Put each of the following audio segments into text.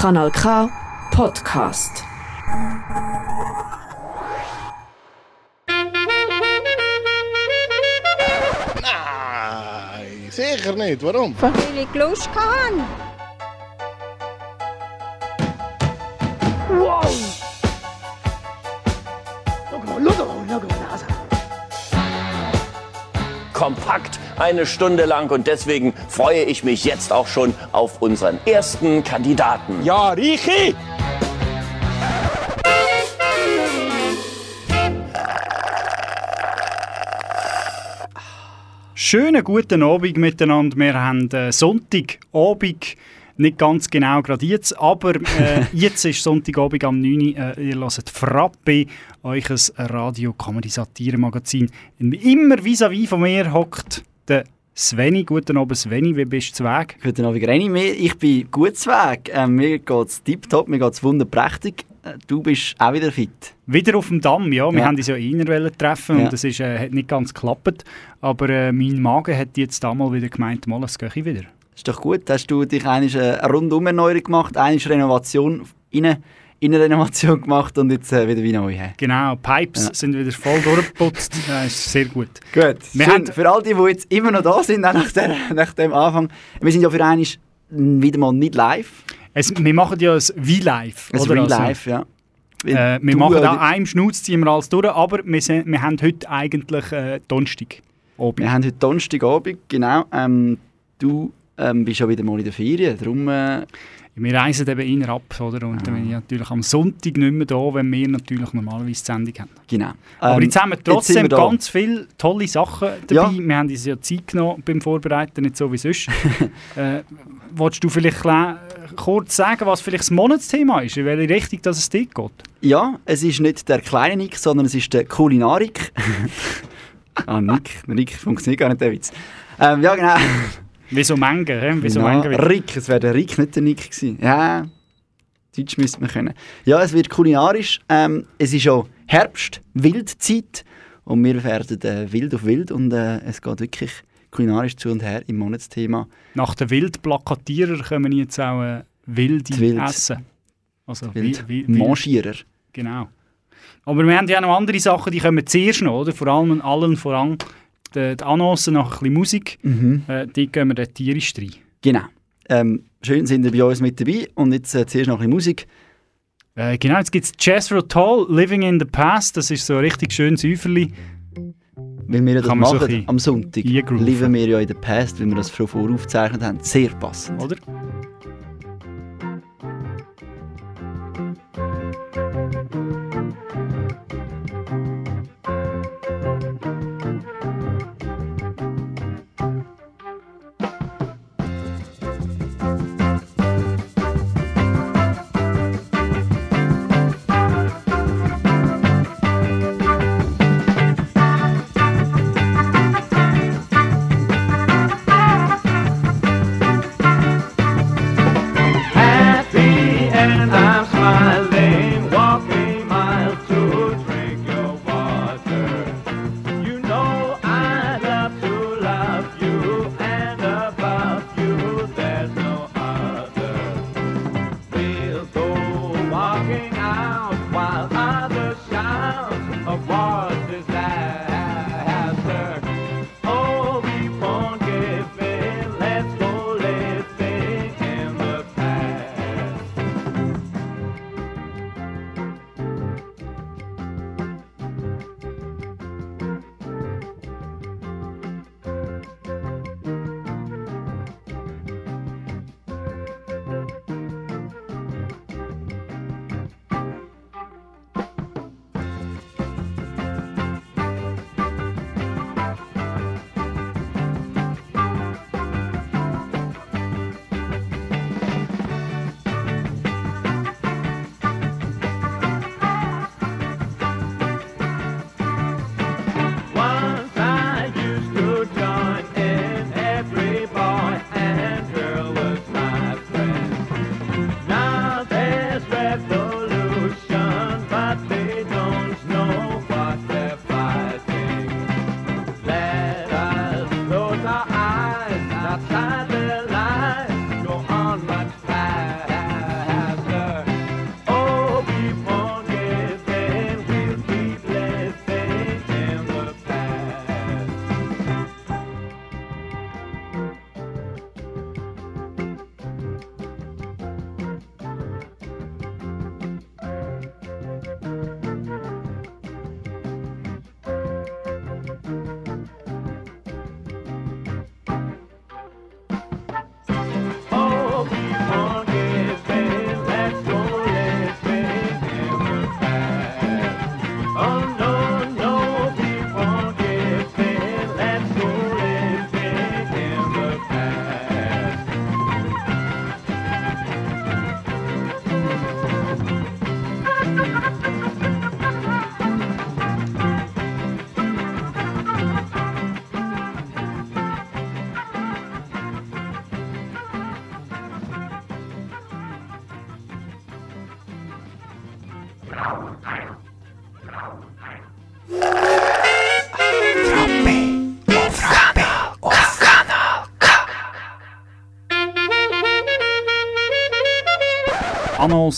Kanal K Podcast. Nein, sicher nicht. Warum? Weil ich Lust hatte. kompakt eine Stunde lang und deswegen freue ich mich jetzt auch schon auf unseren ersten Kandidaten. Ja, Richi! Schönen guten Abend miteinander. Wir haben äh, Sonntagabend, nicht ganz genau gerade jetzt, aber äh, jetzt ist Sonntagabend am 9 Uhr. Äh, ihr hört Frappe, euch ein Radio-Comedy-Satire-Magazin. Immer vis-à-vis von mir hockt der Sveni. Guten Abend Sveni, wie bist du zu Weg? Guten Abend Reni, ich bin gut zu Weg. Ähm, mir geht es tiptop, mir geht es wunderprächtig. Äh, Du bist auch wieder fit. Wieder auf dem Damm, ja. Wir Ja. haben uns ja eher wollen treffen Ja. und das ist, äh, hat nicht ganz geklappt. Aber äh, mein Magen hat jetzt einmal wieder gemeint, mal, es gehe ich wieder. Ist doch gut, hast du dich eigentlich eine Rundumerneuerung gemacht, eine Renovation, in Innenrenovation gemacht und jetzt äh, wieder wie neu. Genau, Pipes Ja. sind wieder voll durchgeputzt. Das ist sehr gut. Gut, Wir Schön, haben- für all die, die jetzt immer noch da sind, nach, der, nach dem Anfang. Wir sind ja für einmal wieder mal nicht live. Es, wir machen ja ein V-Live. Ist oder? real Also, live, ja. Äh, wir machen da einem Schnauz, ziehen wir alles durch, aber wir, sind, wir haben heute eigentlich äh, Donnerstag. Abend. Wir haben heute Donnerstagabend, genau. Ähm, du ähm, bist ja wieder mal in der Ferien, darum... Äh, Wir reisen eben ab, oder? Und dann bin ich natürlich am Sonntag nicht mehr da, wenn wir natürlich normalerweise die Sendung haben. genau. Aber Ähm, jetzt haben wir trotzdem ganz viele tolle Sachen dabei. Ja. Wir haben uns ja Zeit genommen beim Vorbereiten, nicht so wie sonst. äh, willst du vielleicht kurz sagen, was vielleicht das Monatsthema ist, in welche Richtung dass es dort geht? Ja, es ist nicht der kleine Nick, sondern es ist der Kulinarik. ah, Nick. Nick funktioniert gar nicht, der Witz. Ähm, ja, genau. Wieso Menge? Wieso ja, Menge? Rick, es wäre der Rick, nicht der Nick gewesen. Ja, Deutsch müsste man können. Ja, es wird kulinarisch. Ähm, es ist schon Herbst, Wildzeit. Und wir werden äh, wild auf wild. Und äh, es geht wirklich kulinarisch zu und her im Monatsthema. Nach den Wildplakatierer können wir jetzt auch äh, wilde Wild- essen. Also Wild. wi- wi- wild- Mangierer. Genau. Aber wir haben ja noch andere Sachen, die kommen zuerst noch, oder? Vor allem allen voran die, die Annoncen nach ein bisschen Musik. Mhm. Äh, die gehen wir dann tierisch rein. Genau. Ähm, schön sind ihr bei uns mit dabei. Und jetzt äh, zuerst noch ein bisschen Musik. Äh, genau, jetzt gibt es Jethro Tull, Living in the Past. Das ist so ein richtig schönes Säuferli. Weil wir ja das so machen bisschen am Sonntag. Leben wir ja in der Past, weil wir das schon voraufgezeichnet haben. Sehr passend. Oder?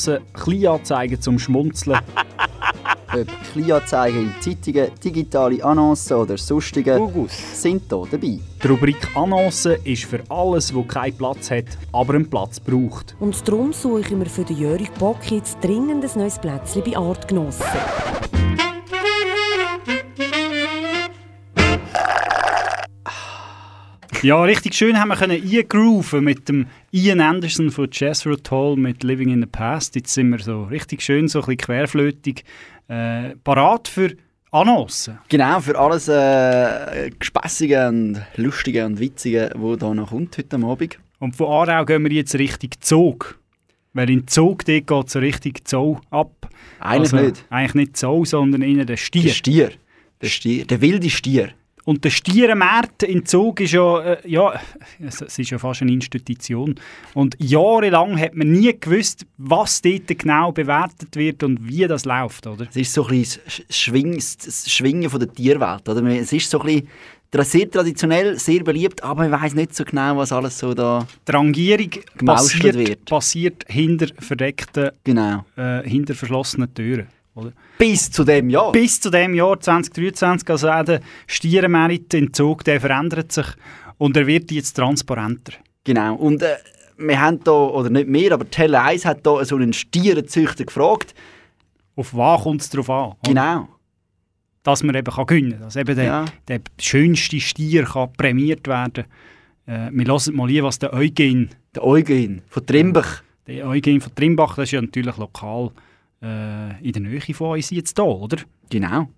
Annoncen, Kleinanzeigen zum Schmunzeln. Ob Kleinanzeigen in Zeitungen, digitale Annoncen oder sonstige sind hier dabei. Die Rubrik Annoncen ist für alles, wo keinen Platz hat, aber einen Platz braucht. Und darum suche ich mir für den Jörg Bock jetzt dringend ein neues Plätzchen bei Artgenossen. Ja, richtig schön haben wir können eingrooven mit dem Ian Anderson von Jethro Tull mit Living in the Past. Jetzt sind wir so richtig schön, so ein bisschen querflötig, äh, parat für Annoncen. Genau, für alles äh, Gespässige und Lustige und Witzige, wo da noch kommt heute Abend. Und von Aarau gehen wir jetzt Richtung Zug. Weil in Zug geht so richtig Zoo ab. Eigentlich nicht. Eigentlich nicht Zoo, sondern der Der Stier. Stier. Der Stier. Der wilde Stier. Und der Stierenmarkt in Zug ist ja, äh, ja, es, ist ja fast eine Institution. Und jahrelang hat man nie gewusst, was dort genau bewertet wird und wie das läuft, oder? Es ist so ein bisschen das Schwing, das Schwingen von der Tierwelt. Oder? Es ist so ein bisschen sehr traditionell, sehr beliebt, aber man weiß nicht so genau, was alles so da... Die Rangierung passiert, wird. passiert hinter verdeckten, Genau. äh, hinter verschlossenen Türen. Oder? Bis zu dem Jahr. Bis zu dem Jahr 2023, also auch der Stierenmarkt in Zug, der verändert sich und er wird jetzt transparenter. Genau. Und äh, wir haben da, oder nicht wir, aber Tele 1 hat da so einen Stierenzüchter gefragt. Auf was kommt es darauf an? oder? Genau. dass man eben kann gewinnen kann. Dass eben der, Ja. der schönste Stier kann prämiert werden äh, Wir hören mal hier, was der Eugen, Der Eugen von Trimbach. der Eugen von Trimbach, das ist ja natürlich lokal äh, in der Nähe von uns jetzt da, oder? Genau.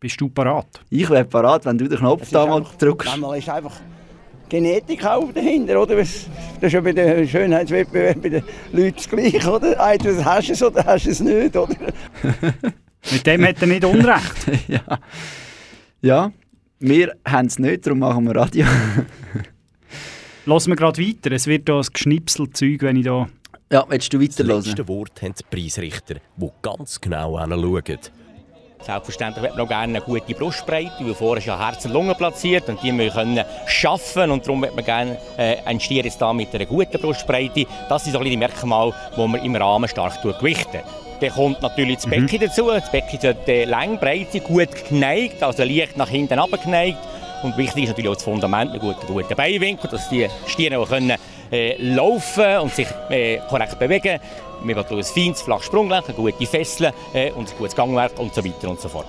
Bist du parat? Ich wäre parat, wenn du den Knopf da mal drückst. Manchmal ist einfach Genetik auch dahinter, oder? Das ist ja bei den Schönheitswettbewerben bei den Leuten das Gleiche, oder? Entweder hast du es oder hast du es nicht, oder? Mit dem hat er nicht Unrecht. ja. ja, wir haben es nicht, darum machen wir Radio. Lassen wir gerade weiter. Es wird da ein Geschnipselzeug, wenn ich da... ja, willst du Das weiterhören? letzte Wort haben die Preisrichter, die ganz genau hinschauen. Selbstverständlich wird man auch gerne eine gute Brustbreite, weil vorher ist ja Herz und Lunge platziert und die müssen können schaffen und darum wird man gerne äh, einen Stier jetzt da mit einer guten Brustbreite. Das sind so ein die Merkmale, die man im Rahmen stark gewichten. Dann kommt natürlich das Becken dazu. Das Becken ist die Längbreite gut geneigt, also leicht nach hinten abgeneigt. Und wichtig ist natürlich auch das Fundament, ein guter, guter Beinwinkel, dass die Stiere auch können, äh, laufen und sich äh, korrekt bewegen. Wir wollen ein feines, flaches Sprunggelenk, eine gute Fessel äh, und ein gutes Gangwerk und so weiter und so fort.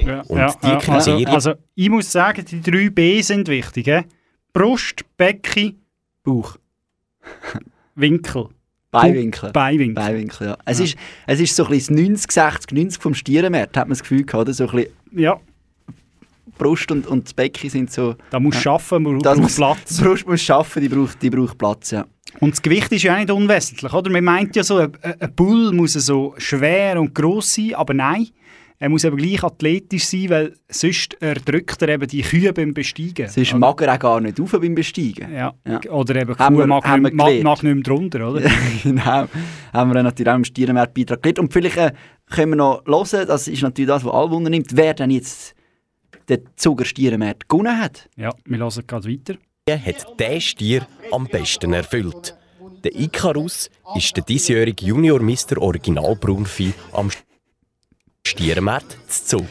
Ja, Und die also, Kriterien- also, ich muss sagen, die drei B sind wichtig. He? Brust, Becken, Bauch. Winkel. Beinwinkel. Beinwinkel. Beinwinkel, ja. Es, Ist, es ist so ein bisschen das 90, 60, 90 vom Stierenmarkt, hat man das Gefühl gehabt, oder? So ein bisschen Ja, Brust und, und das Becken sind so... da musst du Ja. arbeiten, man braucht muss- Platz. Die Brust muss arbeiten, die braucht, die braucht Platz, ja. Und das Gewicht ist ja auch nicht unwesentlich, oder? Man meint ja so, ein, ein Bull muss so schwer und gross sein, aber nein, er muss eben gleich athletisch sein, weil sonst erdrückt er eben die Kühe beim Besteigen. Sonst oder? mag er auch gar nicht rauf beim Besteigen. ja. Ja. Oder eben Haben Kuh wir- mag, haben nicht, mag, mag nicht mehr drunter, oder? genau. Haben wir natürlich auch im Stierenmarkt-Beitrag gelernt. Und vielleicht äh, können wir noch hören, das ist natürlich das, was alle Wunder nimmt, wer denn jetzt den Zuger Stierenmarkt gewonnen hat. Ja, wir hören gerade weiter. hat der Stier am besten erfüllt. Der Icarus ist der diesjährige Junior Mr. Original Braunvieh am Stiermarkt zu Zug.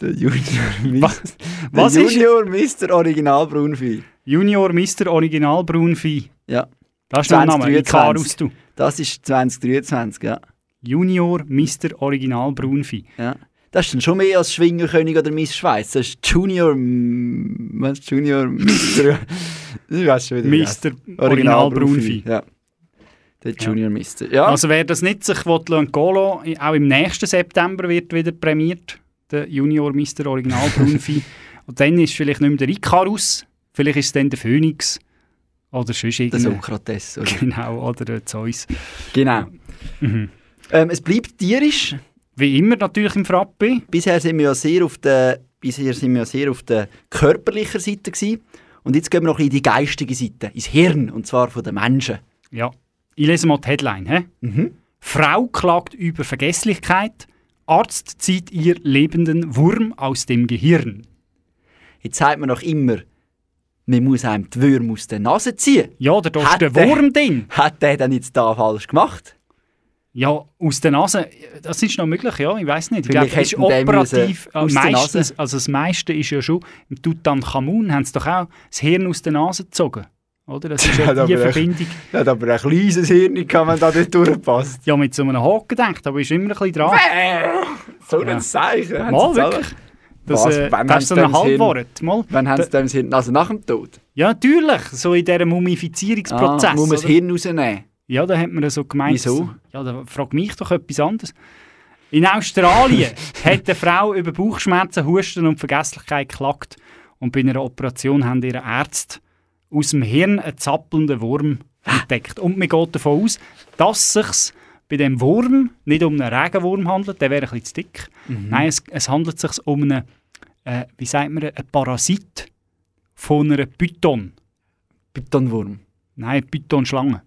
Der Junior Was- Der was ist- Junior Mr. Original Braunvieh. Junior Mr. Original Braunvieh. Ja, Das ist der Name, 2023. Icarus, du. das ist 2023, ja. Junior Mr. Original Braunvieh. ja. Das ist dann schon mehr als Schwingerkönig oder Miss Schweiz. Das ist Junior... Was? Junior Mr. ich weiß schon wieder. wie das Mr. Original Braunvieh. Ja. Der Junior Mr. Ja. Also wer das nicht sich will lassen, auch im nächsten September wird wieder prämiert, der Junior Mr. Original Braunvieh. Und dann ist vielleicht nicht mehr der Icarus, vielleicht ist es dann der Phoenix oder sonst der. Sokrates. Oder? Genau, oder der Zeus. Genau. Mhm. Ähm, es bleibt tierisch. Wie immer natürlich im Frappe. Bisher sind wir ja sehr auf der, bisher sind wir ja sehr auf der körperlichen Seite gewesen. Und jetzt gehen wir noch in die geistige Seite, ins Hirn, und zwar von den Menschen. Ja. Ich lese mal die Headline. He? Mhm. Frau klagt über Vergesslichkeit. Arzt zieht ihr lebenden Wurm aus dem Gehirn. Jetzt sagt man noch immer, man muss einem die Würmer aus der Nase ziehen. Ja, da ist der Wurm drin. Hat der dann jetzt da falsch gemacht? Ja, aus der Nase, das ist noch möglich, ja, ich weiß nicht. Ich Vielleicht glaube, es operativ. der meistens, also das meiste ist ja schon, im Tutanchamun haben sie doch auch das Hirn aus der Nase gezogen. Oder? Das ist ja die Verbindung. Ja, hat aber ein kleines Hirn kann man da nicht durchpasst. Ja, mit so einem Haken gedacht, aber ist immer ein bisschen dran. So ein Ja. Zeichen. Mal wirklich. Das, Was? äh, das ist so ein Halbwort. Mal. Wann haben sie dem das Hirn? Also nach dem Tod? Ja, natürlich. So in diesem Mumifizierungsprozess. Ah, muss man das? Hirn rausnehmen? Ja, da hat man so gemeint. Wieso? Ja, da frag mich doch etwas anderes. In Australien hat eine Frau über Bauchschmerzen, Husten und Vergesslichkeit geklagt. Und bei einer Operation haben ihre Ärzte aus dem Hirn einen zappelnden Wurm entdeckt. Und man geht davon aus, dass es sich bei dem Wurm nicht um einen Regenwurm handelt, der wäre ein bisschen zu dick. Mhm. Nein, es, es handelt sich um einen, äh, wie sagt man, einen Parasit von einer Python. Pythonwurm. Nein, Python-Schlange.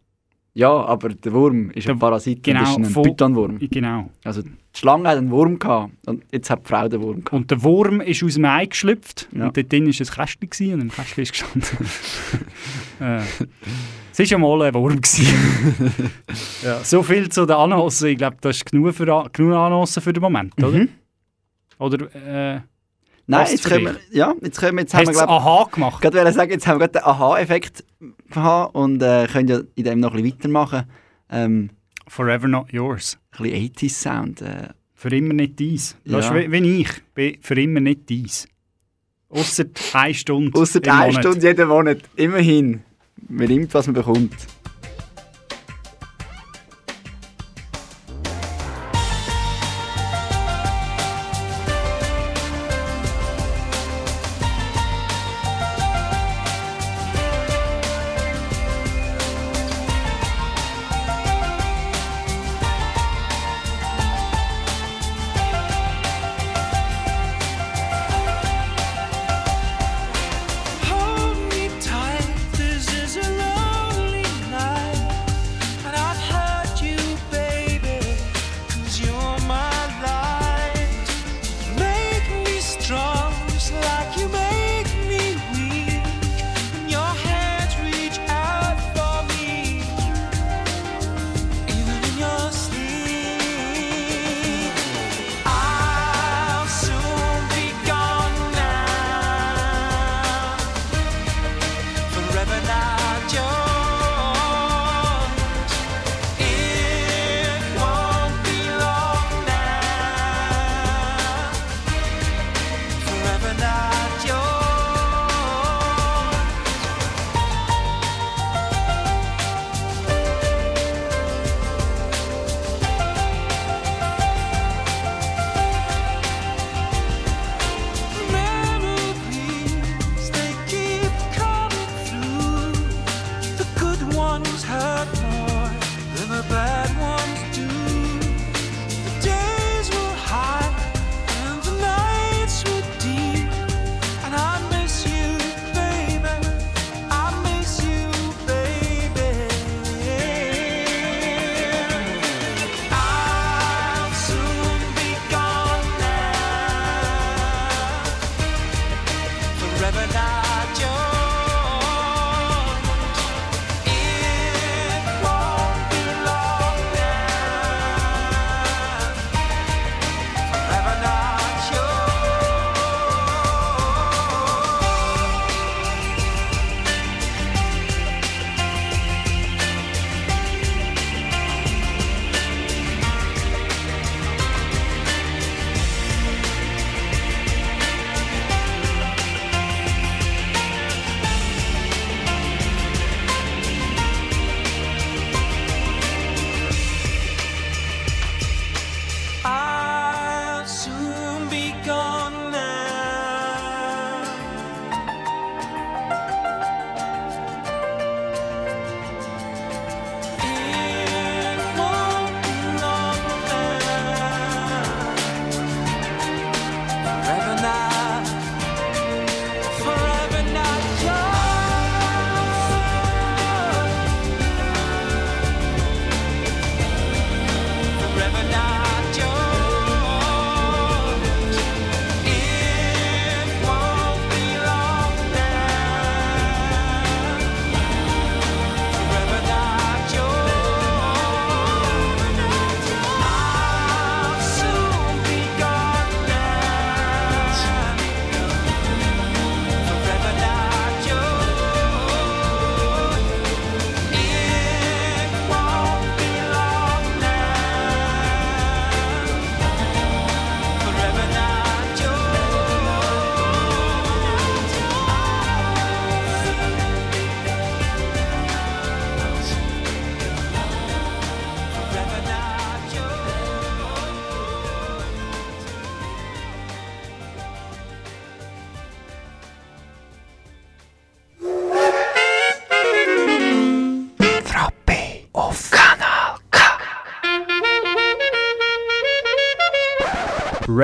Ja, aber der Wurm ist ein Parasit, genau, das ist ein Pythonwurm. Genau. Also die Schlange hat einen Wurm gehabt und jetzt hat die Frau den Wurm gehabt. Und der Wurm ist aus dem Ei geschlüpft Ja. und dort drin war ein Kästchen gewesen, und im Kästchen ist gestanden. äh, es war ja mal ein Wurm. ja, so viel zu den Annoncen. Ich glaube, das ist genug, für, genug Annoncen für den Moment, oder? Mhm. Oder, äh, Nein, jetzt können wir, ja, jetzt können wir, jetzt haben wir, glaub, Aha gemacht? gerade wollte sagen, jetzt haben wir gerade den Aha-Effekt gehabt und äh, können ja in dem noch ein bisschen weitermachen. Ähm, Forever not yours. ein bisschen 80s-Sound. Äh, Für immer nicht dies. Ja. wie ich. Bin für immer nicht dies. Ausser eine Stunde. Außer eine Monat. Stunde jeden Monat. Immerhin. Man nimmt, was man bekommt.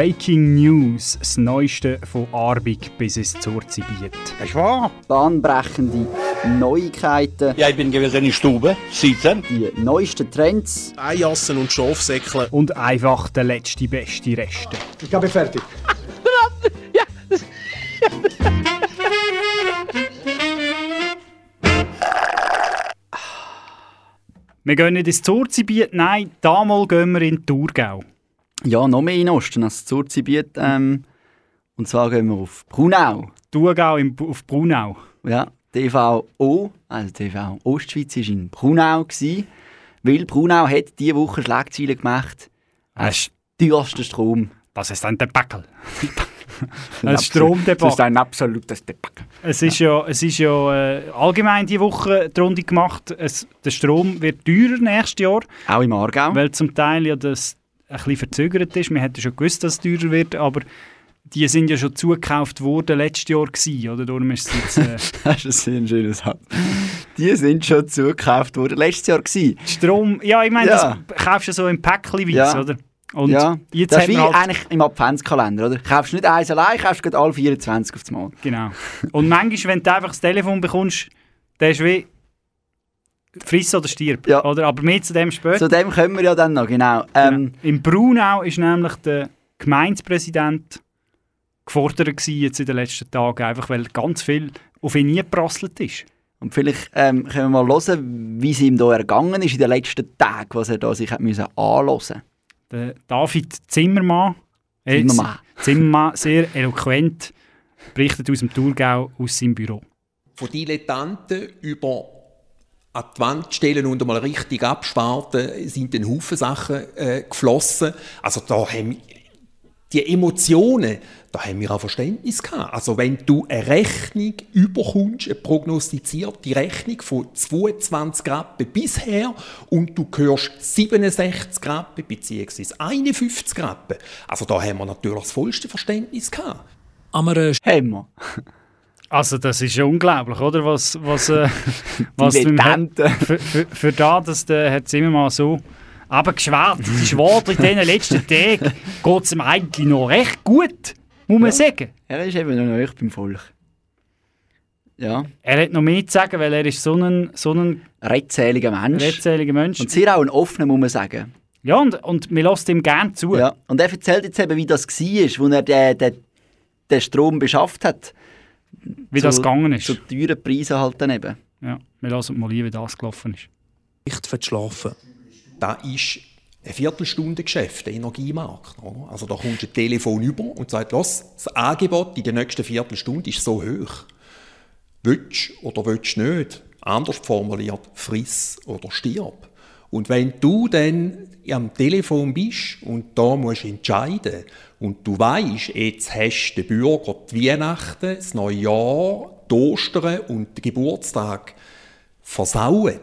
Breaking News, das Neueste von Arbig bis ins Zurzibiet. Ist wahr? Bahnbrechende Neuigkeiten. Ja, ich bin gewesen in der Stube, sitzen. Die neuesten Trends. Eijassen und Schafsäckle. Und einfach der letzte beste Reste. Ich habe fertig. Wir gehen nicht ins Zurzibiet, nein, damals gehen wir in den Thurgau. Ja, noch mehr in Osten als Zurzibiet. Ähm, und zwar gehen wir auf Brunau. Thurgau im, auf Brunau. Ja, TVO, also TV Ostschweiz, war in Brunau. Gewesen, weil Brunau hat diese Woche Schlagzeilen gemacht. Es teuerster Strom. Das ist ein Debakel. Ein Stromdebakel. Das ist ein absolutes Debakel. Es ist ja, es ist ja äh, allgemein diese Woche die Runde gemacht. Es, der Strom wird teurer nächstes Jahr. Auch im Aargau. Weil zum Teil ja das ein bisschen verzögert ist. Wir hätten schon gewusst, dass es teurer wird, aber die sind ja schon zugekauft worden letztes Jahr gewesen, oder? Darum ist es jetzt... Äh, Das ist ein sehr schönes Satz. Die sind schon zugekauft worden. Letztes Jahr gewesen. Strom, ja, ich meine, Ja. das kaufst du so im Päckchen Ja. oder? Und ja, jetzt das ist wie man halt, eigentlich im Adventskalender, oder? Kaufst nicht eins allein, kaufst gerade alle 24 aufs Mal. Genau. Und manchmal, wenn du einfach das Telefon bekommst, dann ist wie friss oder stirb, Ja. oder? Aber mehr zu dem später. Zu dem kommen wir ja dann noch, genau. Ähm, Im Brunau ist nämlich der Gemeindepräsident gefordert gewesen jetzt in den letzten Tagen, einfach weil ganz viel auf ihn geprasselt ist. Und vielleicht ähm, können wir mal hören, wie es ihm da ergangen ist in den letzten Tagen, was er da sich hat müssen anhören Der David Zimmermann, äh, Zimmermann. Zimmermann, sehr eloquent, berichtet aus dem Thurgau aus seinem Büro. von Dilettanten über an die Wand stellen und einmal richtig absparten, sind ein Haufen Sachen äh, geflossen. Also da haben die Emotionen, da haben wir auch Verständnis gehabt. Also wenn du eine Rechnung überkommst, eine prognostizierte Rechnung von 22 Grad bisher und du hörst 67 Grad bzw. 51 Grad, also da haben wir natürlich das vollste Verständnis gehabt. Haben wir. Also das ist ja unglaublich, oder? Was, was, äh, was für, für, für da, dass der Herr Zimmermann so aber geschwärzt ist worden in diesen letzten Tagen, geht es ihm eigentlich noch recht gut, muss man sagen. Er ist eben noch nicht beim Volk. Ja. Er hat noch mehr zu sagen, weil er ist so ein, so ein Redseliger Mensch. redseliger Mensch. Und sehr auch ein offener, muss man sagen. Ja, und, und wir lassen ihm gerne zu. Ja. Und er erzählt jetzt eben, wie das war, als er den, den, den Strom beschafft hat. Wie das gegangen ist. Zu teuren Preisen halt dann eben. Ja, wir lassen mal ein, wie das gelaufen ist. Nicht verschlafen. Das ist ein Viertelstunde-Geschäft, der Energiemarkt. oder? Also da kommst du ein Telefon über und sagst, los, das Angebot in der nächsten Viertelstunde ist so hoch. Willst oder willst du nicht? Anders formuliert, friss oder stirb. Und wenn du dann am Telefon bist und da musst du entscheiden und du weißt, jetzt hast du den Bürger die Weihnachten, das neue Jahr, die Ostern und den Geburtstag versaut,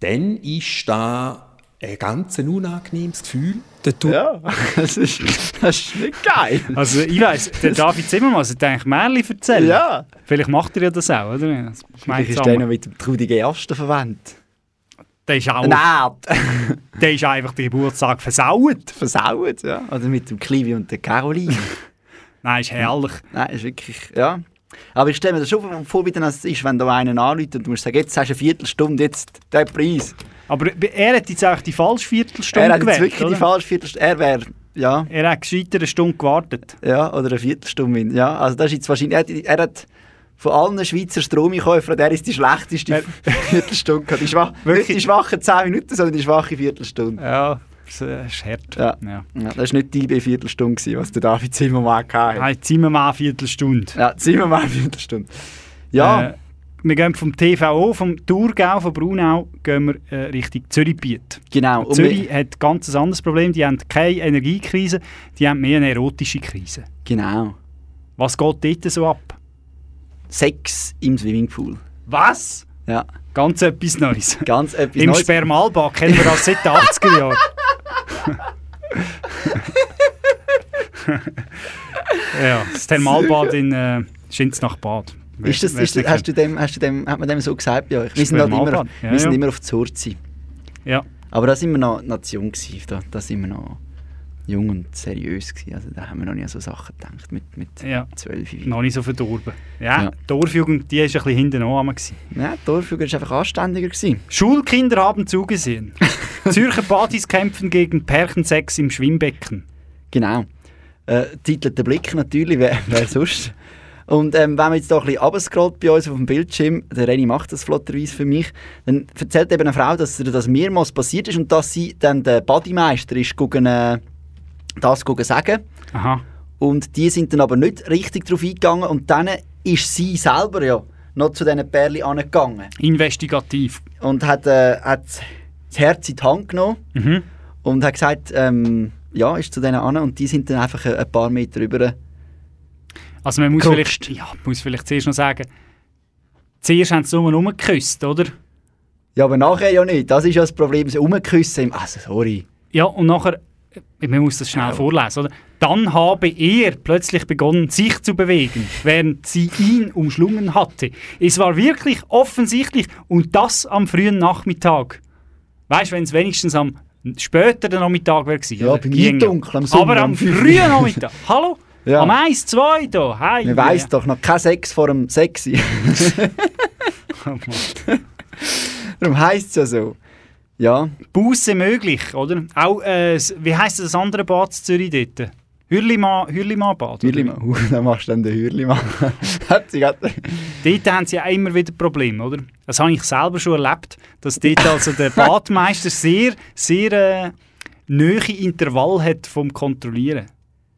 dann ist da ein ganz unangenehmes Gefühl. Ja, das ist, das ist nicht geil. Also ich weiss, der David Zimmermann sollte eigentlich Märchen erzählen. Ja. Vielleicht macht er ja das auch, oder? Das Vielleicht ist der noch mit dem Trudigen Ersten verwandt. Der ist auch... Nein. Der ist einfach den Geburtstag versaut. Versaut, ja. Oder mit dem Clivi und der Caroline. Nein, ist herrlich. Nein, ist wirklich, ja. Aber ich stelle mir das schon vor, wie dann es ist, wenn da einer anruft und du musst sagen, jetzt hast du eine Viertelstunde, jetzt der Preis. Aber er hat jetzt auch die falsche Viertelstunde Er hat jetzt gewählt, wirklich oder? die falsche Viertelstunde. Er wäre, ja. Er hat gescheiter eine Stunde gewartet. Ja, oder eine Viertelstunde. Ja, also das ist jetzt wahrscheinlich, er, er hat von allen Schweizer Stromkäufern, der ist die schlechteste Viertelstunde gehabt. Die, schwach, nicht die schwachen 10 Minuten, sondern die schwache Viertelstunde. Ja, das ist hart. Ja. Ja. Ja, das war nicht die IB-Viertelstunde, was der David Zimmermann hatte. Nein, Zimmermann eine Viertelstunde. Ja, Zimmermann eine Viertelstunde. Ja, Äh, wir gehen vom TVO, vom Thurgau, von Brunau, gehen wir äh, Richtung Zürichbiet. genau. Und Zürich wir- hat ganz ein anderes Problem. Die haben keine Energiekrise, die haben mehr eine erotische Krise. Genau. Was geht dort so ab? Sex im Swimmingpool. Was? Ja. Ganz etwas Neues. Ganz etwas Im Neues. Spermalbad kennen wir das seit den 80er Jahren. ja, das Thermalbad in äh, Schinznach-Bad. Wer- Ist das, ist das, hast, du dem, hast du dem, hat man dem so gesagt bei euch? Wir sind, halt immer, Spermalbad. Ja, wir sind ja. immer auf Zurzi. Ja. Aber da sind wir noch Nation gewesen. Da, da sind wir noch... jung und seriös gewesen. Also da haben wir noch nie an so Sachen gedacht mit, mit Ja. 12. Noch nicht so verdorben. Ja, Ja. die Dorfjugend, die ist ein bisschen hinten an. Ja, die Dorfjugend war einfach anständiger. Gewesen. Schulkinder haben zugesehen. Zürcher Badis kämpfen gegen Pärchensex im Schwimmbecken. Genau. Äh, titelt der Blick natürlich, wer, wer sonst. Und ähm, wenn man jetzt da ein bisschen runterscrollt bei uns auf dem Bildschirm, der Reni macht das flotterweise für mich, dann erzählt eben eine Frau, dass ihr das mehrmals passiert ist und dass sie dann der Bodymeister ist, gucken, äh, das sagen. Aha. Und die sind dann aber nicht richtig darauf eingegangen und dann ist sie selber ja noch zu diesen Pärchen angegangen. Investigativ. Und hat, äh, hat das Herz in die Hand genommen Mhm. und hat gesagt, ähm, ja, ist zu denen an und die sind dann einfach ein, ein paar Meter über. Also man muss vielleicht, ja, muss vielleicht zuerst noch sagen, zuerst haben sie nur rumgeküsst, oder? Ja, aber nachher ja nicht. Das ist ja das Problem, sie rumküssen. Also, sorry. Ja, und nachher, äh, man muss das schnell vorlesen, oder? Dann habe er plötzlich begonnen, sich zu bewegen, während sie ihn umschlungen hatte. Es war wirklich offensichtlich und das am frühen Nachmittag. Weißt du, wenn es wenigstens am späteren Nachmittag wäre gewesen, Ja, bei mir ja. dunkel, am Sommer, Aber am frühen Nachmittag. Hallo? Ja. Am 1, 2 da. Hey. Man weiss doch, noch kein Sex vor dem Sexy. Darum heisst es ja so. Ja. Buße möglich, oder? Auch, äh, wie heisst das andere Bad in Zürich dort? Hürlimann Hürlimann Bad? oder? Hürlimann. Uh, dann machst du dann den Hürlimann. Dort haben sie ja immer wieder Probleme, oder? Das habe ich selber schon erlebt, dass dort also der Badmeister sehr, sehr äh, nahe Intervall hat vom Kontrollieren.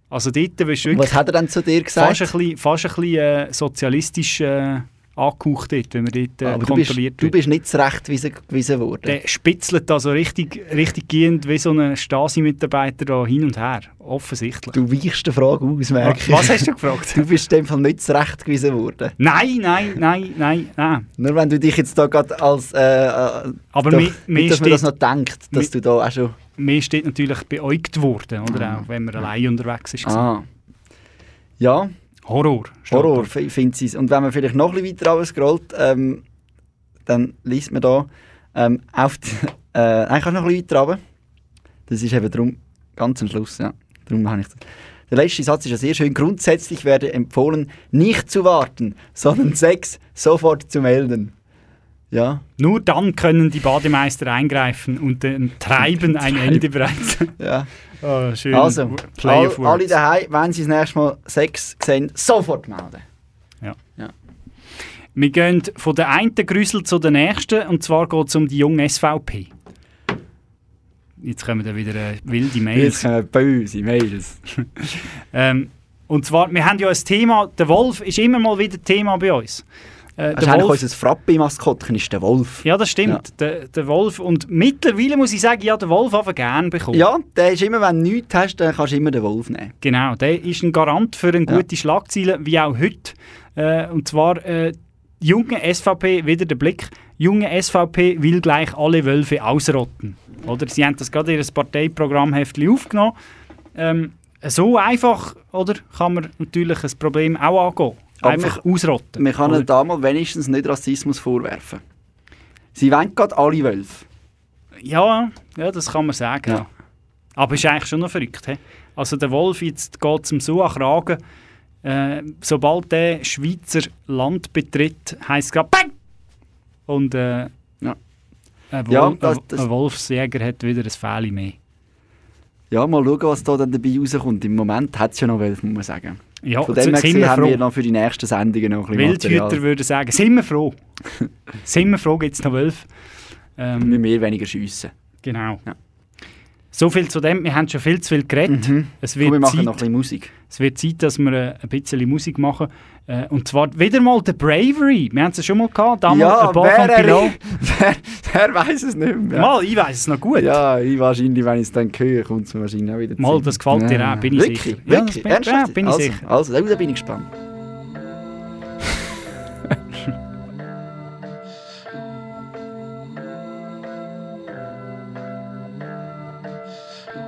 Also dort wirst du Was hat er dann zu dir gesagt? fast ein bisschen, fast ein bisschen äh, sozialistisch äh, angehaucht dort, wenn man dort äh, Aber du bist, kontrolliert du bist nicht zurechtgewiesen worden. Der spitzelt also richtig, richtig gehend wie so ein Stasi-Mitarbeiter da hin und her. Offensichtlich. Du weichst die Frage aus, merke ich. Was hast du gefragt? Du bist in dem Fall nicht zurechtgewiesen worden. Nein, nein, nein, nein, nein. Nur wenn du dich jetzt da gerade als... Äh, äh, Aber doch, mir- mir nicht, dass man das steht- noch denkt, dass mir- du da auch schon... Mir steht natürlich beäugt worden, oder auch, wenn man allein unterwegs ist. Ah. Ja. Horror. Horror, findet sie Und wenn man vielleicht noch ein bisschen weiter runterscrollt, ähm, dann liest man da ähm, auf die, äh, eigentlich noch ein bisschen weiter runter. Das ist eben darum ganz am Schluss, ja. Darum habe ich das. Der letzte Satz ist ja sehr schön. Grundsätzlich werde empfohlen, nicht zu warten, sondern Sex sofort zu melden. Ja. Nur dann können die Bademeister eingreifen und dem Treiben ein Ende bereiten. Ja. Oh, schön. Also, all, alle daheim, wenn sie das nächste Mal Sex sehen, sofort melden. Ja. Ja. Wir gehen von der einen Grüssel zu der nächsten und zwar geht es um die junge SVP. Jetzt kommen da wieder äh, wilde Mails. Jetzt kommen böse Mails. ähm, und zwar, wir haben ja ein Thema, der Wolf ist immer mal wieder Thema bei uns. Äh, Das ist eigentlich unser Frappe-Maskottchen, ist der Wolf. ja, das stimmt. Der, der Wolf. Und mittlerweile muss ich sagen, ja, der Wolf aber gern bekommen. Ja, der ist immer, wenn du nichts hast, dann kannst du immer den Wolf nehmen. Genau, der ist ein Garant für eine Ja. gute Schlagzeile, wie auch heute. Äh, und zwar, äh, junge SVP, wieder der Blick, junge SVP will gleich alle Wölfe ausrotten. Oder? Sie haben das gerade in ihr Parteiprogrammheftchen aufgenommen. Ähm, so einfach oder, kann man natürlich ein Problem auch angehen. Aber Einfach man- ausrotten. Man kann ihnen da mal wenigstens nicht Rassismus vorwerfen. Sie wollen gerade alle Wölfe. Ja, ja, das kann man sagen. Ja. Aber ist eigentlich schon noch verrückt. He? Also der Wolf jetzt geht zum Kragen. Äh, sobald der Schweizer Land betritt, heisst es gerade BANG! Und äh, Ja. ein, Wol Ja, das- das- ein Wolfsjäger hat wieder ein Fähli mehr. Ja, mal schauen, was da dann dabei rauskommt. Im Moment hat es ja noch Wölfe, muss man sagen. Ja, Von dem her gesehen wir haben froh. wir noch für die nächsten Sendungen noch ein bisschen Wildhüter Material. würden sagen, sind wir froh. sind wir froh, gibt es noch Wölfe. Ähm, Wir mehr weniger schiessen. Genau. So viel zu dem. Wir haben schon viel zu viel geredet. Mhm. Es Komm, wird wir machen Zeit, noch ein bisschen Musik. Es wird Zeit, dass wir äh, ein bisschen Musik machen. Äh, und zwar wieder mal The Bravery. Wir haben es ja schon mal gehabt. Damals ja, Above wer, Below. wer, wer weiß es nicht mehr. Mal, ich weiß es noch gut. Ja, ich wahrscheinlich, wenn ich es dann höre, kommt es mir wahrscheinlich auch wieder Mal, zu. das gefällt dir auch, bin ich wirklich? sicher. Ja, Wirklich? bin- Ernsthaft? ja, bin ich also, sicher. Also, da bin ich gespannt.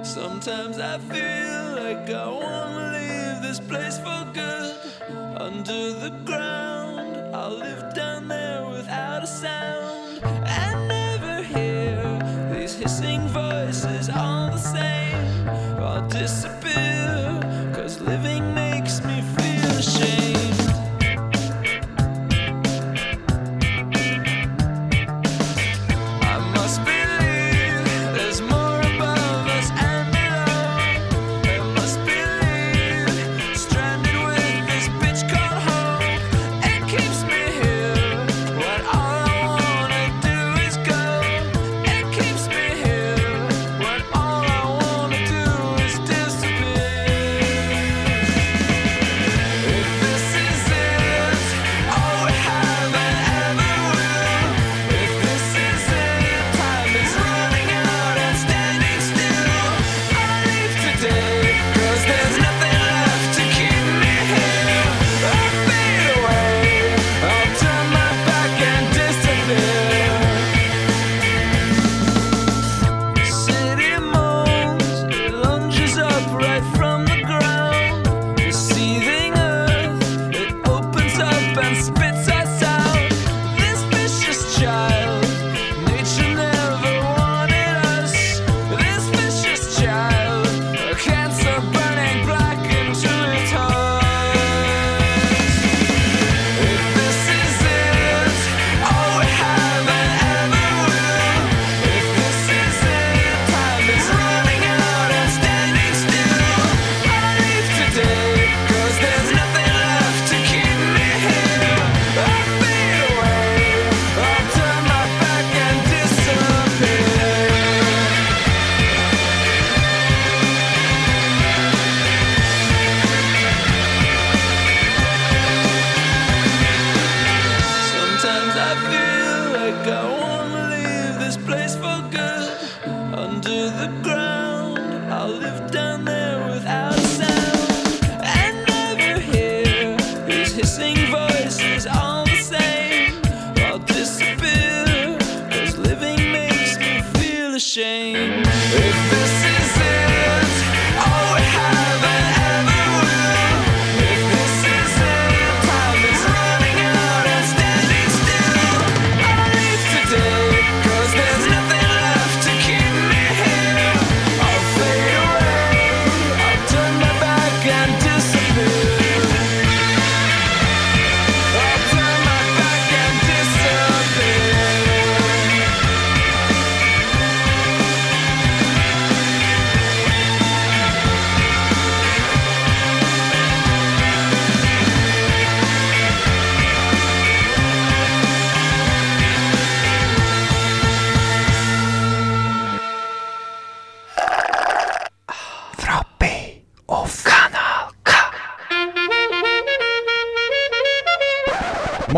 Sometimes I feel like I wanna leave this place for good. Under the ground, I'll live down there without a sound.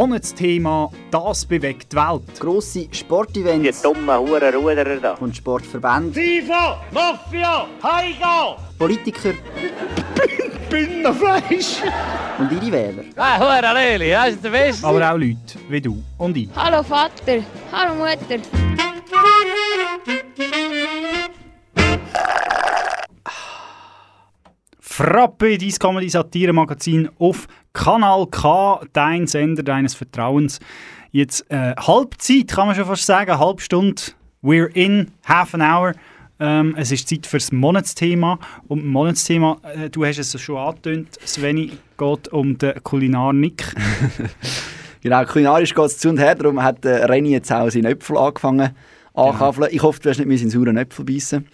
Monatsthema «Das bewegt die Welt». Grosse Sportevents. Die dummen Hurenruderer da. Und Sportverbände. FIFA, Mafia, Heiga! Politiker. Bündnerfleisch! Und ihre Wähler. Ah, Hure Leli, das ist der Beste. Aber auch Leute wie du und ich. Hallo Vater, hallo Mutter. Frappe, dein Comedy-Satire-Magazin auf Kanal K, dein Sender deines Vertrauens. Jetzt äh, Halbzeit, kann man schon fast sagen, halbe Stunde. We're in, half an hour. Ähm, es ist Zeit für das Monatsthema. Und das Monatsthema, äh, du hast es schon angetönt, Sveni, geht um den Kulinar-Nick. Genau, kulinarisch geht es zu und her, darum hat äh, Renny jetzt auch seinen Äpfel angefangen anzukaffeln. Ich hoffe, du hast nicht mehr in sauren Äpfel beißen.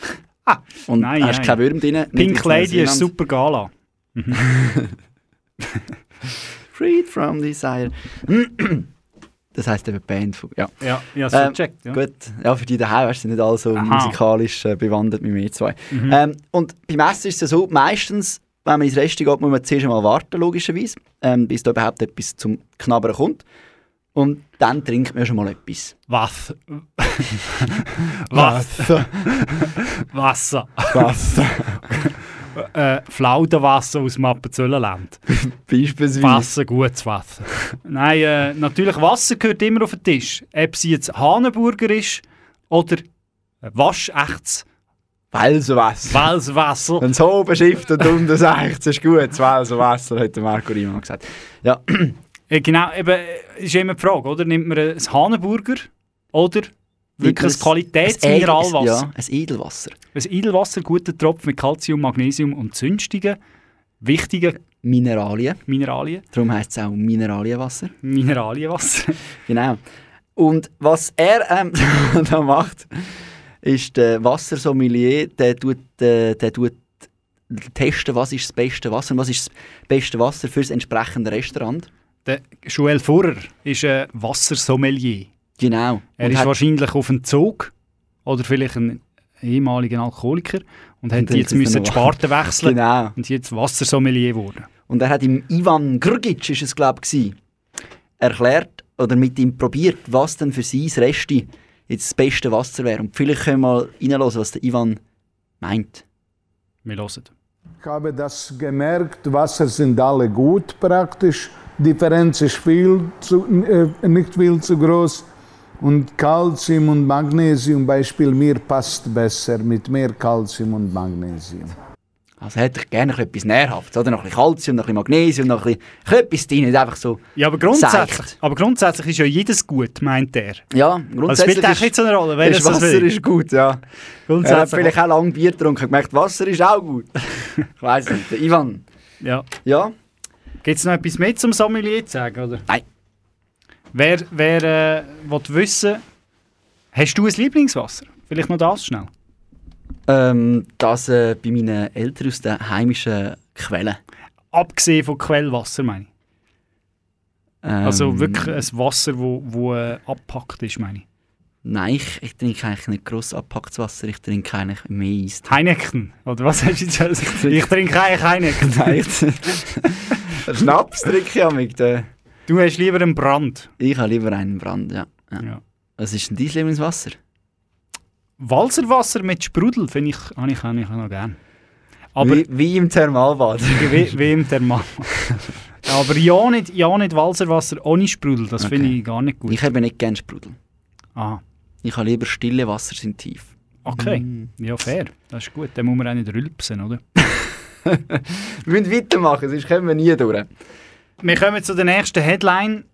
Ah, und nein, hast nein. keine Würm drin. Pink in Lady ist super Gala. Freed from Desire. Das heisst eben Band. Von, ja, Ja, ja, so gecheckt, ja. Gut, ja, für die daheim weißt du, sind nicht alle so Aha. musikalisch äh, bewandert wie wir zwei. Mhm. Ähm, und beim Essen ist es ja so, meistens, wenn man ins Restaurant geht, muss man zuerst einmal warten, logischerweise, ähm, bis da überhaupt etwas zum Knabbern kommt. Und dann trinkt man schon mal etwas. Was? Wasser. Wasser. Wasser. äh, Flaudenwasser aus dem Appenzellerland. Beispielsweise. Wasser, gutes Wasser. Nein, äh, natürlich, Wasser gehört immer auf den Tisch. Ob sie jetzt Hahnenburger ist oder waschechtes Welsenwasser. Welsenwasser. Wenn es oben schifft und unten es ist gut, das Welsenwasser, hat der Marco Riemann gesagt. Ja. Äh, genau, eben, äh, ist immer die Frage, oder? Nimmt man ein Hahnenburger oder wirklich ein Qualitätsmineralwasser? Ja, ein Edelwasser. Ein Edelwasser, guter Tropf mit Calcium, Magnesium und sonstigen wichtigen Mineralien. Mineralien. Darum heisst es auch Mineralienwasser. Mineralienwasser. Genau. Und was er ähm, da macht, ist der Wassersommelier, der tut, äh, der tut testen, was ist das beste Wasser und was ist das beste Wasser für das entsprechende Restaurant. Der Joel Furrer ist ein Wassersommelier. Genau. Er Und ist wahrscheinlich auf dem Zug oder vielleicht ein ehemaliger Alkoholiker und hat Und jetzt müssen die Sparte wechseln Genau. und jetzt Wassersommelier geworden. Und er hat im Ivan Grgic, ist es glaube ich, erklärt oder mit ihm probiert, was denn für sein Resti jetzt das beste Wasser wäre. Und vielleicht können wir mal reinhören, was der Ivan meint. Wir hören. Ich habe das gemerkt, Wasser sind alle gut praktisch. Differenz ist viel zu, äh, nicht viel zu groß. Und Calcium und Magnesium, Beispiel mir passt besser mit mehr Calcium und Magnesium. Also hätte ich gerne noch etwas Nährhaftes, oder? Noch ein bisschen Calcium, noch ein bisschen Magnesium, noch ein bisschen, etwas drin, nicht einfach so Ja, aber grundsätzlich, seicht. aber grundsätzlich ist ja jedes gut, meint er. Ja, Also grundsätzlich spielt eigentlich nicht so eine Rolle, ist welches das Wasser will. ist gut, ja. Er hat Grundsätzlich. vielleicht auch lange Bier getrunken und gemerkt, Wasser ist auch gut. ich weiß nicht, der Ivan. Ja. Ja. Gibt es noch etwas mehr zum Sommelier zu sagen, oder? Nein. Wer, wer äh, will wissen, hast du ein Lieblingswasser? Vielleicht noch das schnell. Ähm, das äh, bei meinen Eltern aus den heimischen Quellen. Abgesehen von Quellwasser, meine ich. Ähm, Also wirklich ein Wasser, wo, wo äh, abpackt ist, meine ich. Nein, ich, ich trinke eigentlich nicht gross abgepacktes Wasser, ich trinke eigentlich mehr Eis. Heineken, oder was hast du jetzt gesagt? Ich trinke eigentlich Heineken. Nein, Schnaps trinke ich. Äh. Du hast lieber einen Brand. Ich habe lieber einen Brand, ja. ja. Ja. Was ist denn dein Lieblingswasser? Walserwasser mit Sprudel finde ich, habe ich, ich noch gern. Aber wie, wie im Thermalbad. wie, wie im Thermal. Aber ja nicht, ja nicht Walserwasser ohne Sprudel, das Okay. finde ich gar nicht gut. Ich habe nicht gerne Sprudel. Aha. Ich habe lieber stille Wasser sind tief. Okay, Mm. ja fair, das ist gut. Dann muss man auch nicht rülpsen, oder? Wir müssen weitermachen, sonst kommen wir nie durch. Wir kommen zu der nächsten Headline.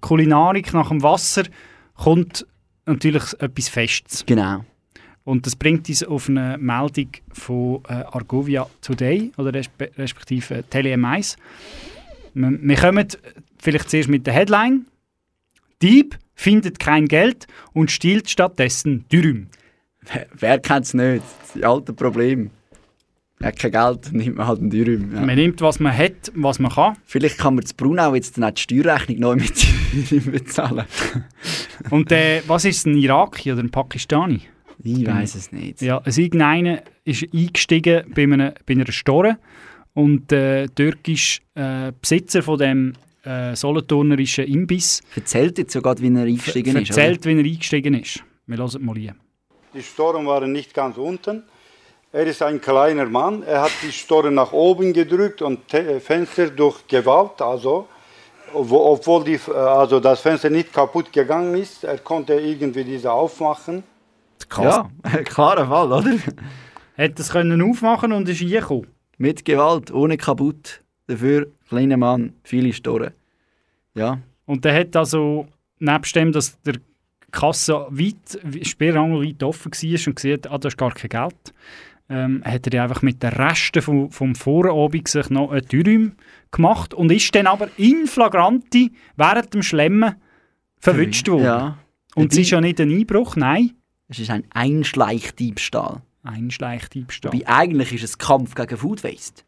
Kulinarik nach dem Wasser kommt natürlich etwas Festes. Genau. Und das bringt uns auf eine Meldung von äh, Argovia Today oder respe respektive äh, Tele M1. Wir, wir kommen vielleicht zuerst mit der Headline. Dieb findet kein Geld und stiehlt stattdessen Dürüm. Wer, wer kennt es nicht? Das alte Problem. Er hat kein Geld, nimmt man halt einen Dürüm. Ja. Man nimmt, was man hat, was man kann. Vielleicht kann man zu Brunau jetzt dann auch die Steuerrechnung neu mit bezahlen. Und äh, was ist ein Iraki oder ein Pakistani? Ich weiß es nicht. Ja, ein irgendeiner ist eingestiegen bei, einem, bei einer Store und der türkische äh, Besitzer von dem äh, solothurnerischen Imbiss Erzählt jetzt sogar, wie er eingestiegen ist. erzählt, wie er eingestiegen ist. Wir hören mal rein. Die Storen waren nicht ganz unten. Er ist ein kleiner Mann. Er hat die Storen nach oben gedrückt und Te- Fenster durch Gewalt, also wo, obwohl die, äh, also das Fenster nicht kaputt gegangen ist, er konnte irgendwie diese aufmachen. Ja, klarer Fall, oder? Hat es können aufmachen und ist reingekommen. Mit Gewalt, ohne kaputt. Dafür, kleiner Mann, viele Storen. Ja. Und der hat also, nebst dem, dass der Kasse weit, Sperrangel weit offen war und gesehen hat, ah, da ist gar kein Geld, ähm, hat er einfach mit den Resten vom, vom Vorabend sich noch ein Dürüm gemacht und ist dann aber in Flagranti während dem Schlemmen verwünscht worden. Ja. Und es ist ja nicht ein Einbruch, nein. Es ist ein Einschleichdiebstahl. Einschleichdiebstahl. Wobei eigentlich ist es Kampf gegen Food Waste.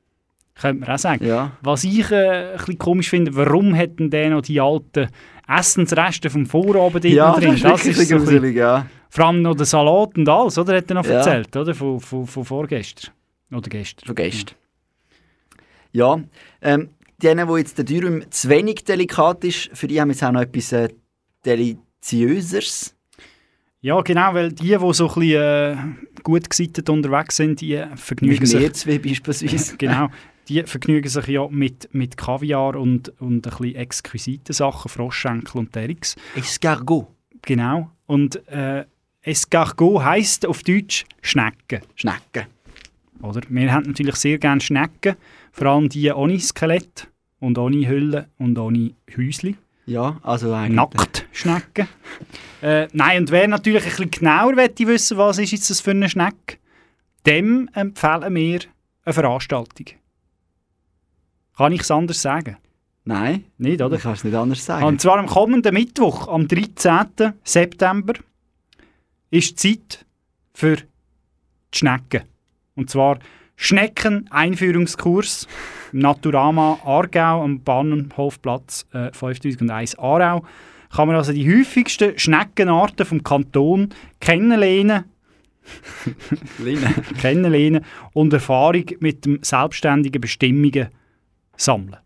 Könnte man auch sagen. Ja. Was ich äh, ein bisschen komisch finde, warum hätten der noch die alten Essensreste vom Vorabend Ja, drin? das ist wirklich so ein bisschen- ja. Vor allem noch der Salat und alles, oder? Hat er noch Ja. erzählt, oder? Von, von, von vorgestern. Oder gestern. Von gestern. Ja, ähm, denen, wo jetzt der Dürüm zu wenig delikat ist, für die haben wir jetzt auch noch etwas äh, Deliziöseres. Ja, genau, weil die, die so ein bisschen äh, gut gesittet unterwegs sind, die vergnügen Mit sich... Meerzwie beispielsweise. genau. Die vergnügen sich ja mit, mit Kaviar und, und ein bisschen exquisiten Sachen, Froschschenkel und Derrix. Escargot. Genau. Und äh, Escargot heisst auf Deutsch Schnecken. Schnecken. Oder? Wir haben natürlich sehr gerne Schnecken, vor allem die ohne Skelett und ohne Hülle und ohne Häusli. Ja, also eigentlich. Nacktschnecken. äh, nein, und wer natürlich ein bisschen genauer möchte wissen, was ist jetzt das für eine Schnecke, dem empfehlen wir eine Veranstaltung. Kann ich es anders sagen? Nein. Nicht, oder? Ich kann es nicht anders sagen. Und zwar am kommenden Mittwoch, am 13. September, ist Zeit für die Schnecken. Und zwar Schnecken-Einführungskurs im Naturama Aargau am Bahnhofplatz äh, 5001 Aarau. Kann man also die häufigsten Schneckenarten vom Kanton kennenlernen, kennenlernen und Erfahrung mit dem selbstständigen Bestimmungen sammeln.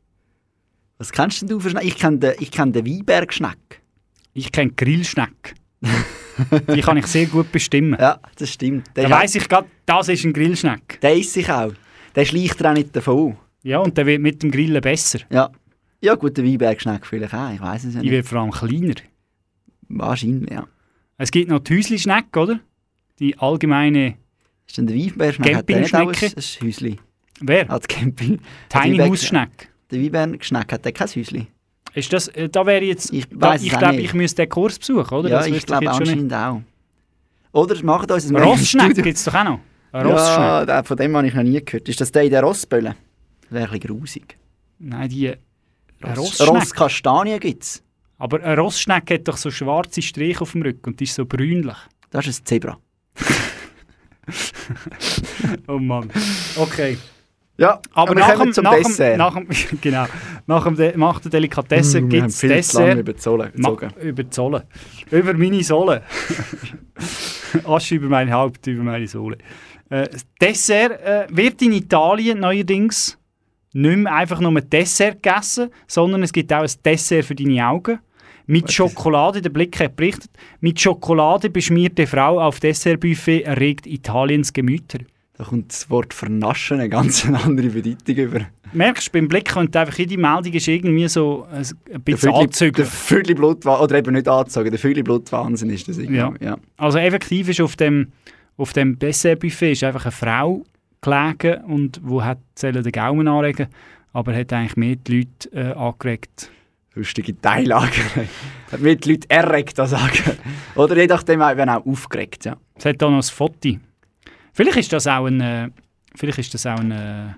Was kennst denn du für Schnecken? Ich kenne den, ich kenn den Weinbergschneck. Ich kenne Grillschneck. Die kann ich sehr gut bestimmen. Ja, das stimmt. Da weiss ich gerade, das ist ein Grillschneck. Der isst sich auch. Der schleicht er auch nicht davon. Ja, und der wird mit dem Grillen besser. Ja. Ja, gut, der Weinbergschneck vielleicht auch. Ich weiß es ja Die nicht. wird vor allem kleiner. Wahrscheinlich, ja. Es gibt noch die Häusli-Schnecke, oder? Die allgemeine Ist denn der Weinbergschneck hat der nicht auch ein, Campingschnecke. ein Häusli? Wer? Als Camping. Tiny Der Hausschneck. Der Weinbergschneck hat der kein Häusli? Ist das, äh, da wäre jetzt, ich, da, ich glaube, ich müsste den Kurs besuchen, oder? Ja, Das ich glaube anscheinend auch. Oder macht uns ein Rossschneck gibt es doch auch noch. Ja, Rossschneck. der- von dem habe ich noch nie gehört. Ist das der in der Rossbölle? Das wäre ein bisschen grusig. Nein, die Ross, Rossschneck. Rosskastanien gibt es. Aber ein Rossschneck hat doch so schwarze Striche auf dem Rücken und die ist so brünlich. Das ist ein Zebra. oh Mann. Okay. Ja, aber wir nach dem, zum nach Dessert. Nach dem, genau. Nach, dem De nach der Delikatesse Mm, gibt es Dessert. über die Sohle Ma- gezogen. Über die Sohle. Über meine Sohle. Asche über mein Haupt, über meine Sohle. Äh, Dessert äh, wird in Italien neuerdings nicht mehr einfach nur ein Dessert gegessen, sondern es gibt auch ein Dessert für deine Augen. Mit Schokolade, der Blick hat berichtet, mit Schokolade beschmierte Frau auf Dessertbuffet erregt Italiens Gemüter. Da kommt das Wort vernaschen eine ganz andere Bedeutung über. Merkst du, beim Blick könnte einfach jede Meldung ist irgendwie so ein ein bisschen anzügelt. Der Viertelblutwahnsinn, oder eben nicht anzogen, der Viertelblutwahnsinn ist das. Ja. ja. Also effektiv ist auf dem, auf dem Dessertbuffet ist einfach eine Frau gelegen und wo hat sollen den Gaumen anregen, aber hat eigentlich mehr die Leute äh, angeregt. Lustige Teillage. Hat mir die Leute erregt, das sagen. Oder je nachdem eben auch aufgeregt, ja. Es hat da noch ein Foto. Vielleicht ist das auch eine, vielleicht ist das auch eine,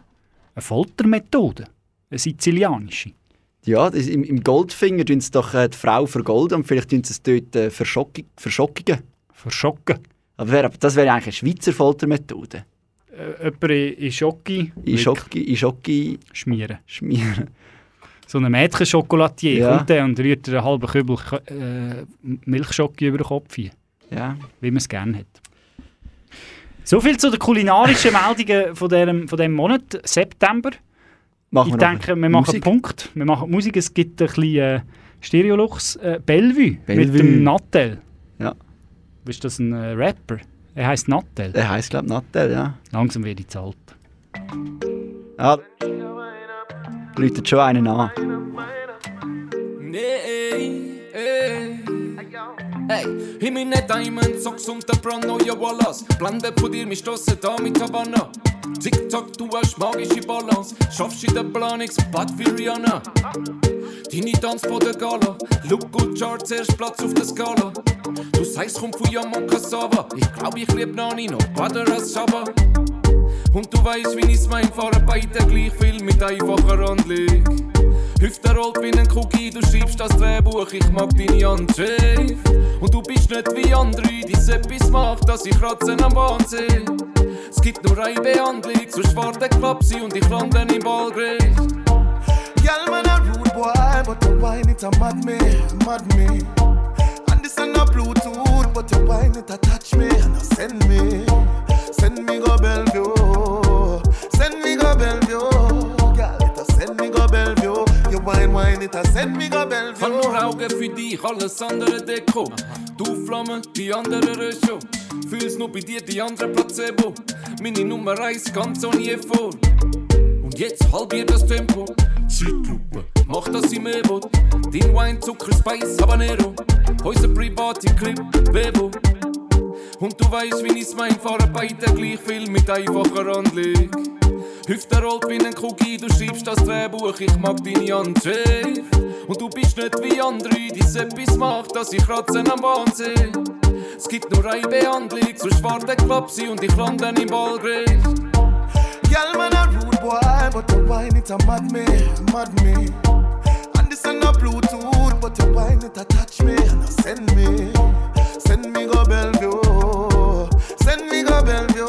eine Foltermethode, eine sizilianische. Ja, im, im Goldfinger tun sie doch äh, die Frau vergolden und vielleicht tun sie es dort äh, verschocken, verschockigen. Verschocken? Aber wär, das wäre eigentlich eine Schweizer Foltermethode. Äh, jemanden in Schocki In Schocki, in Schocki schmieren. schmieren. So ein Mädchen-Schokolatier Ja. kommt und rührt einen halben Kübel äh, Milchschocke über den Kopf hin. Ja. Wie man es gerne hat. So viel zu den kulinarischen Meldungen von diesem, von diesem Monat, September. Machen ich wir denke, wir machen Musik? Punkt. Wir machen Musik. Es gibt ein bisschen äh, Stereolux. Äh, Bellevue, mit Bellevue. dem Nattel. Ja. Ist das ein äh, Rapper? Er heißt Nattel. Der heisst, glaube ich, Nattel, ja. Langsam werde ich zu alt. Ja. Läutet schon einen an. Nee, ey. Hey, in meine Diamond Socks und der Brand neue Wallace. Blende von dir, wir stossen da mit Havana. Tick-Tock, du hast magische Balance. Schaffst in der Planungsbad wie Rihanna. Deine Tanzboden Gala. Look good Charts, erst Platz auf der Skala. Du sagst, komm von Yamon Cassava. Ich glaub, ich lieb Nani noch Bader als Shabba. Und du weißt, wie ich's mein, fahren beide gleich viel mit einfacher Anblick. Hüfte rollt wie ein Cookie, du schreibst das Drehbuch, ich mag deine Handschrift. Und du bist nicht wie andere, die etwas macht, dass ich Ratzen am Bahn sehe. Es gibt nur eine Behandlung, sonst warte klapp sie und ich lande im Ballgericht. Girl, man a rude boy, but the wine it a mad me, mad me. And this a no Bluetooth, but the wine it a touch me and a send me, send me go Bellevue, send me go Bellevue. Girl, it a send me go Bellevue. Wine, wine it send me go Hab Bellevue. nur Augen für dich, alles andere Deko. Du Flamme, die andere Röscho. Fühl's nur bei dir, die andere Placebo. Meine Nummer eins ganz ohne Effort. Und jetzt halbier das Tempo. Zeitlupe, mach das im Evo. Dein Wein, Zucker, Spice, Habanero. Unser private Clip, Bevo. Und du weißt, wie ich's mein, fahren beide gleich viel mit einfacher Anblick. Hüfte rollt wie ein Cookie, du schreibst das Drehbuch, ich mag deine Handschrift. Und du bist nicht wie andere, die etwas macht, dass ich Ratzen am Bahn sehe. Es gibt nur eine Behandlung, sonst warte klapp sie und ich lande im Ballgericht. Girl, man a rude boy, but the wine it a mad me, mad me. And this a no Bluetooth, but the wine it a touch me and a send me, send me go Bellevue, send me go Bellevue.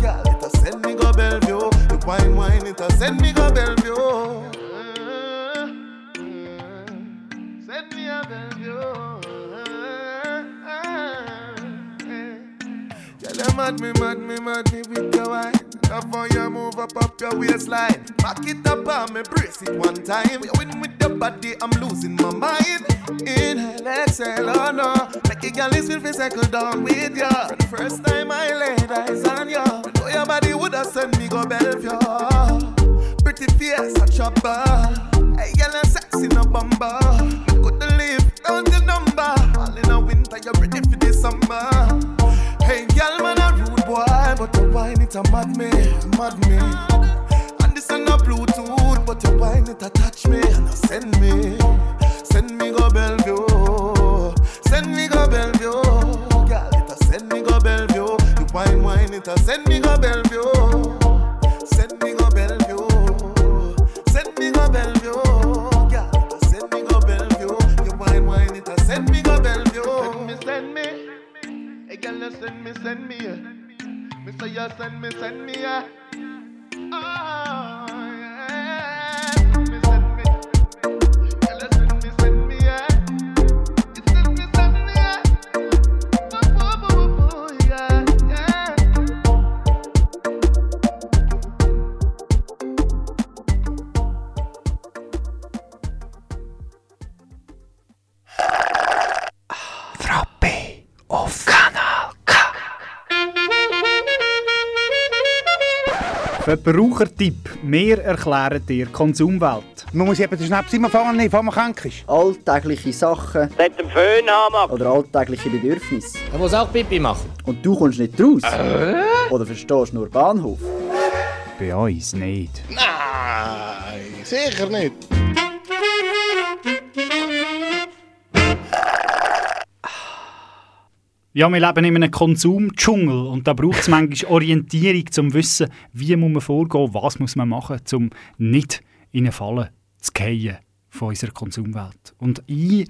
Girl, it a send me go Bellevue. The wine, wine it a send me go Bellevue. Send me a Bellevue. Girl, you mad me, mad me, mad me with your wine. Love how you move up up your waistline. Back it up and me brace it one time. You win with your body, I'm losing my mind. Inhale, exhale, oh no. Make a girl listen for cycle down with ya. The first time I laid eyes on ya, I know your body would have sent me go Bellevue. Pretty face, a chopper. Hey, girl, I'm sexy, no bumper. To live, down the number. All in a winter, you're ready for the summer. Wine it a mad me, mad me. And this a no Bluetooth, but the wine it a touch me and a send me, send me go Bellevue, send me go Bellevue. Girl, it a send me go Bellevue. You wine, wine it a send me go Bellevue, Me say Verbrauchertipp. Wir erklären dir Konsumwelt. Man muss eben den Schnaps immer nehmen, bevor man krank ist. Alltägliche Sachen. Mit dem Föhn haben Oder alltägliche Bedürfnisse. Er muss auch Pipi machen. Und du kommst nicht raus. Oder verstehst nur Bahnhof. Bei uns nicht. Nein, sicher nicht. Ja, wir leben in einem Konsumdschungel und da braucht es manchmal Orientierung, um zu wissen, wie muss man vorgehen, was muss man machen, um nicht in eine Falle zu fallen von unserer Konsumwelt. Und ich,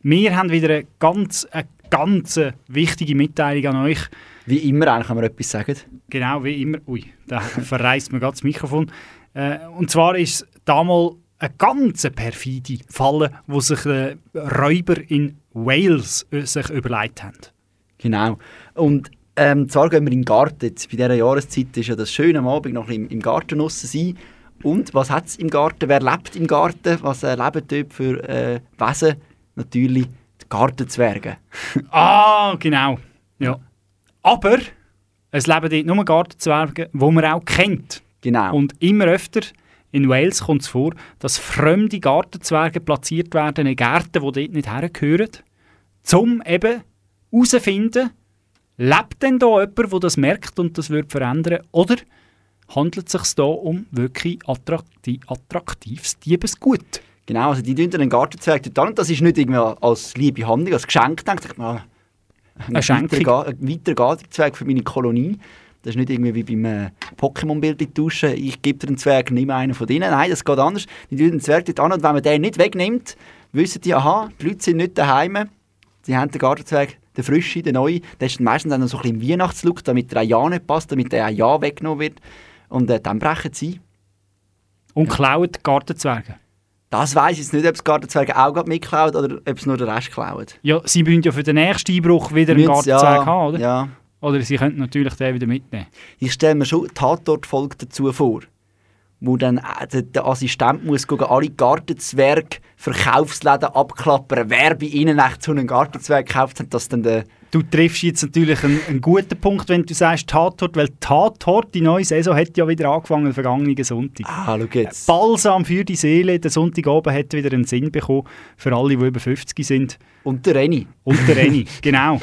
wir haben wieder eine ganz, eine ganz wichtige Mitteilung an euch. Wie immer eigentlich, wenn wir etwas sagen. Genau, wie immer. Ui, da verreißt mir gerade das Mikrofon. Äh, und zwar ist damals eine ganz perfide Falle, wo sich äh, Räuber in Wales äh, sich überlegt haben. Genau. Und ähm, zwar gehen wir in den Garten. Jetzt bei dieser Jahreszeit ist ja das schön am Abend noch im, im Garten draussen sein. Und was hat es im Garten? Wer lebt im Garten? Was äh, leben dort für äh, Wesen? Natürlich die Gartenzwerge. Ah, genau. Ja. Aber es leben dort nur Gartenzwerge, die man auch kennt. Genau. Und immer öfter in Wales kommt es vor, dass fremde Gartenzwerge platziert werden in Gärten, die dort nicht hergehören, um eben herauszufinden, lebt denn da jemand, der das merkt und das wird verändern, oder handelt es sich da um wirklich attrakti attraktives Diebesgut? Genau, also die tun einen Gartenzwerg an. Und das ist nicht irgendwie als liebe Handlung, als Geschenk denkt ich mal. Eine Schenkung. weiterer ein weiterer Gartenzwerg für meine Kolonie. Das ist nicht irgendwie wie beim äh, Pokémon-Bild tauschen. Ich gebe dir einen Zwerg, nimm einen von denen. Nein, das geht anders. Die tun den Zwerg dort an und wenn man den nicht wegnimmt, wissen die, aha, die Leute sind nicht daheim. Sie haben den Gartenzwerg, den frischen, den neuen. Der ist meistens dann noch so ein bisschen im Weihnachtslook, damit der ein Ja nicht passt, damit der ein Ja weggenommen wird. Und äh, dann brechen sie ein. Und klauen die Gartenzwerge. Das weiss ich jetzt nicht, ob das Gartenzwerge auch gerade mitklaut oder ob es nur den Rest klaut. Ja, sie müssen ja für den nächsten Einbruch wieder einen Gartenzwerg ja, haben, oder? Ja. Oder sie könnten natürlich den wieder mitnehmen. Ich stelle mir schon die Tatortfolge dazu vor, wo dann äh, der, Assistent muss gucken, alle Gartenzwerg Verkaufsläden abklappern, wer bei ihnen echt so einen Gartenzwerg gekauft hat, dass dann der... Du triffst jetzt natürlich einen, einen guten Punkt, wenn du sagst Tatort, weil Tatort, die neue Saison, hat ja wieder angefangen, vergangenen Sonntag. Ah, schau jetzt. Balsam für die Seele, der Sonntagabend hat wieder einen Sinn bekommen, für alle, die über 50 sind. Und der Reni. Und der Reni, genau.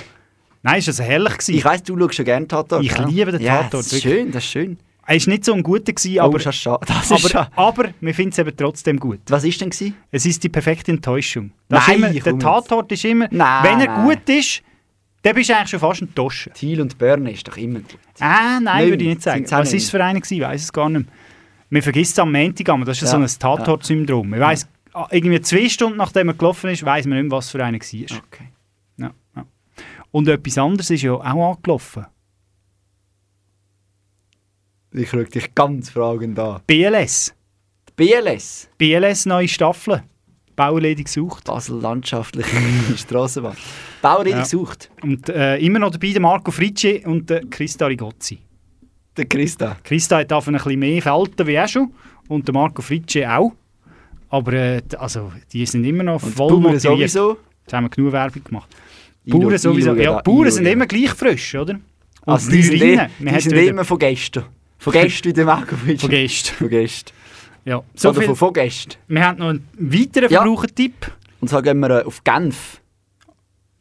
Nein, ist das herrlich gewesen. Ich weiss, du schaust schon gerne Tatort. Ich ja? liebe den ja, Tatort, Das ist wirklich. schön, das ist schön. Er war nicht so ein guter, gewesen, Oh, aber, schade. Das ist aber, aber wir finden es eben trotzdem gut. Was ist denn gewesen? Es ist die perfekte Enttäuschung. Das Nein, immer, der jetzt. Tatort ist immer, Nein, wenn er nein. gut ist, dann bist du eigentlich schon fast ein Toschen. Thiel und Bern ist doch immer gut. Ah, nein, Nein, würde ich nicht sagen. Was war es für einer? Ich weiß es gar nicht mehr. Man vergisst es am Montag, aber das ist ja. So ein Tatort-Syndrom. Man weiss, ah, irgendwie zwei Stunden nachdem er gelaufen ist, weiß man nicht mehr, was für einer war. Okay. Ja, ja. Und etwas anderes ist ja auch angelaufen. Ich schaue dich ganz fragend an. BLS. BLS? BLS neue Staffel. Bauerledig gesucht. Basel landschaftliche Strassenbahn. Bauerledig gesucht. Und äh, immer noch dabei der Marco Fritschi und der Christa Rigozzi. Der Christa. Christa hat davon ein bisschen mehr Falten wie er schon. Und der Marco Fritschi auch. Aber äh, also, die sind immer noch Und voll Bauern motiviert. sowieso? Jetzt haben wir genug Werbung gemacht. Bauern sowieso. Ja, Bauern sind immer gleich frisch, oder? Und Also die sind, eh- die sind immer von Gästen. Von wie der Markovic. Von Gästen. Von. Ja, So Oder viel- von, von. Wir haben noch einen weiteren Ja. Verbrauchertipp. Und zwar gehen wir äh, auf Genf.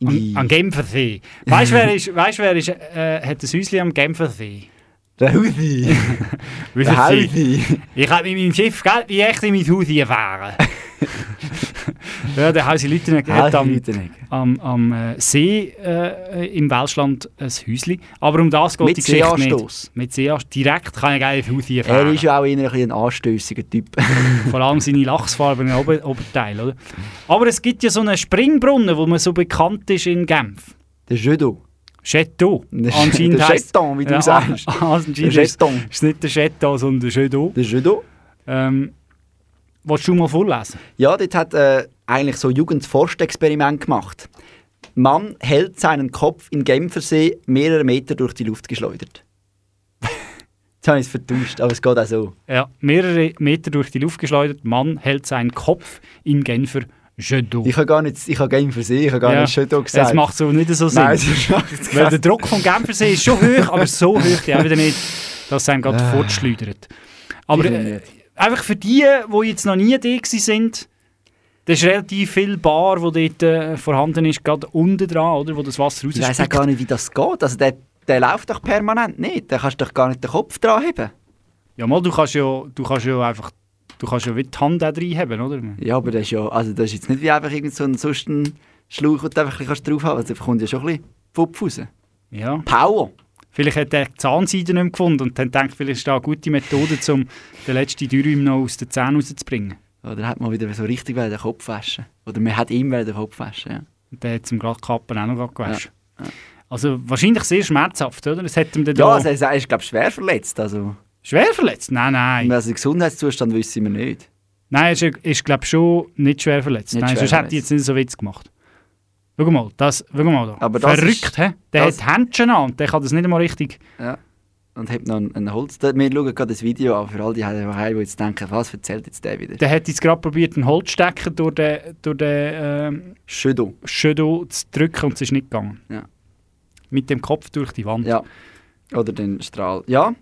An, an Genfersee. Weißt du, wer, ist, weißt, wer ist, äh, hat ein Häuschen am Genfersee? Der Hausi. Der Hausi. Ich habe mit meinem Schiff gell, wie echt in mein Haus gefahren. ja, der Hausi Lütenegger hat Hausi am, am, am äh, See äh, im Welschland ein Häuschen. Aber um das geht Mit die Geschichte Seeanstoss. nicht. Mit Seeanstoss. Direkt kann ich geil auf Haus Er fahren. ist ja auch eher ein, ein anstößiger Typ. Vor allem seine lachsfarbenen Ober Oberteile. Oder? Aber es gibt ja so einen Springbrunnen, wo man so bekannt ist in Genf. Der Jeudo. Chateau. Der- Anscheinend der heisst- Chaton, wie du Ja, sagst. an- Anscheinend Der ist Chaton. ist es nicht der Chateau, sondern der Chateau. Der Jeudo. Ähm, willst du mal vorlesen? Ja, dort hat äh, eigentlich so ein Jugendforschexperiment gemacht. Mann hält seinen Kopf in Genfersee mehrere Meter durch die Luft geschleudert. Jetzt habe ich es vertauscht, aber es geht auch so. Ja, mehrere Meter durch die Luft geschleudert. Mann hält seinen Kopf in Genfer Chateau. Ich habe gar nicht, ich habe Genfersee, ich habe gar Ja, nicht Jeudo gesagt. Es macht so nicht so Sinn. Nein, Weil der Druck vom Genfersee ist schon hoch, aber so hoch ja wieder nicht, dass es einem gerade Ah. fortschleudert. Aber äh. Einfach für die, die jetzt noch nie da sind, das ist relativ viel Bar, wo dort äh, vorhanden ist, gerade unten dran, oder, wo das Wasser Ich weiß auch gar nicht, wie das geht. Also der, der läuft doch permanent nicht. Da kannst du doch gar nicht den Kopf dran heben. Ja, mal, du kannst ja, du kannst ja einfach, du kannst ja wie die Hand auch reinheben, oder? Ja, aber das ist ja, also das ist jetzt nicht wie einfach irgend so ein, sonst Schlauch, den du einfach ein drauf haben kannst. Also da kommt ja schon ein bisschen Pupf raus. Ja. Power. Vielleicht hat er die Zahnseide nicht mehr gefunden und dann denkt vielleicht ist da eine gute Methode, um den letzten Dürüm noch aus den Zähnen rauszubringen. Oder hat man wieder so richtig den Kopf waschen. Oder man hat ihm den Kopf waschen, ja. Und der hat zum gerade Kappen auch noch gewaschen. Also wahrscheinlich sehr schmerzhaft, oder? Das hat ihm dann Ja, also er ist, glaube ich, schwer verletzt. Also, Schwer verletzt? Nein, nein. also den Gesundheitszustand wissen wir nicht. Nein, er ist, ist glaube schon nicht schwer verletzt. Nicht Nein, schwer sonst hätte ich jetzt nicht so Witz gemacht. Schau mal, das, schau mal da. Aber das Verrückt, ist- hä? Der das- hat Händchen an und der kann das nicht einmal richtig... Ja. Und hat noch ein, ein Holz. Wir schauen gerade das Video an für all die die jetzt denken, was erzählt jetzt der wieder? Der hat jetzt gerade probiert, einen Holzstecker durch den, durch den ähm, Schödo. Schödo zu drücken und es ist nicht gegangen. Ja. Mit dem Kopf durch die Wand. Ja. Oder den Strahl. Ja.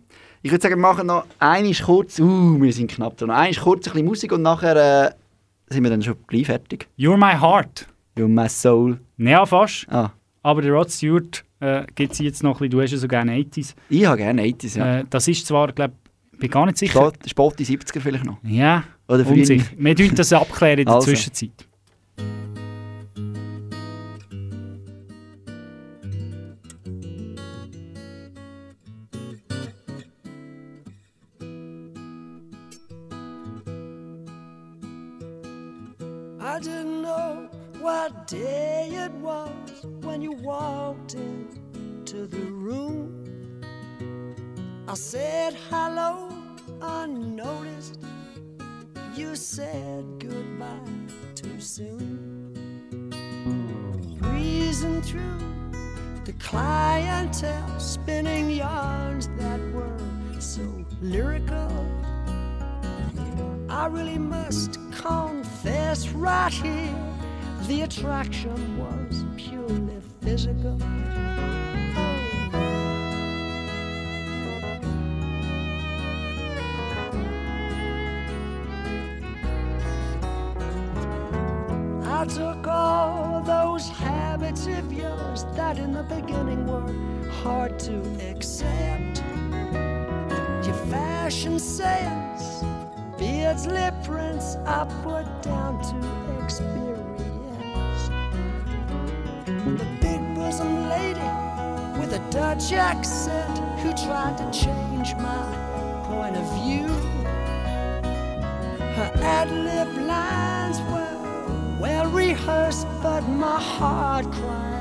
Ich würde sagen, wir machen noch einmal kurz. Uh, wir sind knapp dran. Einmal kurz ein bisschen Musik und nachher äh, sind wir dann schon gleich fertig. You're my heart. You're my soul. Ja, fast. Ah. Aber der Rod Stewart äh, gibt es jetzt noch ein bisschen, du hast ja so gerne 80s. Ich habe gerne 80s, ja. Äh, das ist zwar, glaube ich, bin gar nicht sicher. Spät, spät die 70er vielleicht noch. Ja, Oder unsicher. Wir tun das abklären in der Also. Zwischenzeit. What day it was when you walked into the room. I said hello unnoticed. You said goodbye too soon. Breezing through the clientele, spinning yarns that were so lyrical. I really must confess right here the attraction was purely physical. I took all those habits of yours that in the beginning were hard to accept. Your fashion sense, beards, lip prints, I put down to experience. The big bosom lady with a Dutch accent who tried to change my point of view. Her ad lib lines were well rehearsed, but my heart cried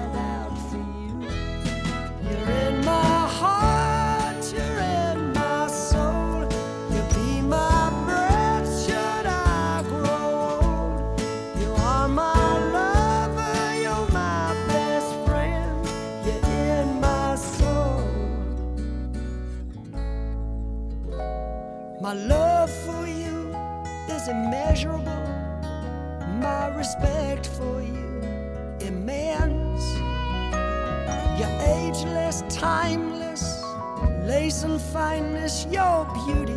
timeless, lace and fineness, your beauty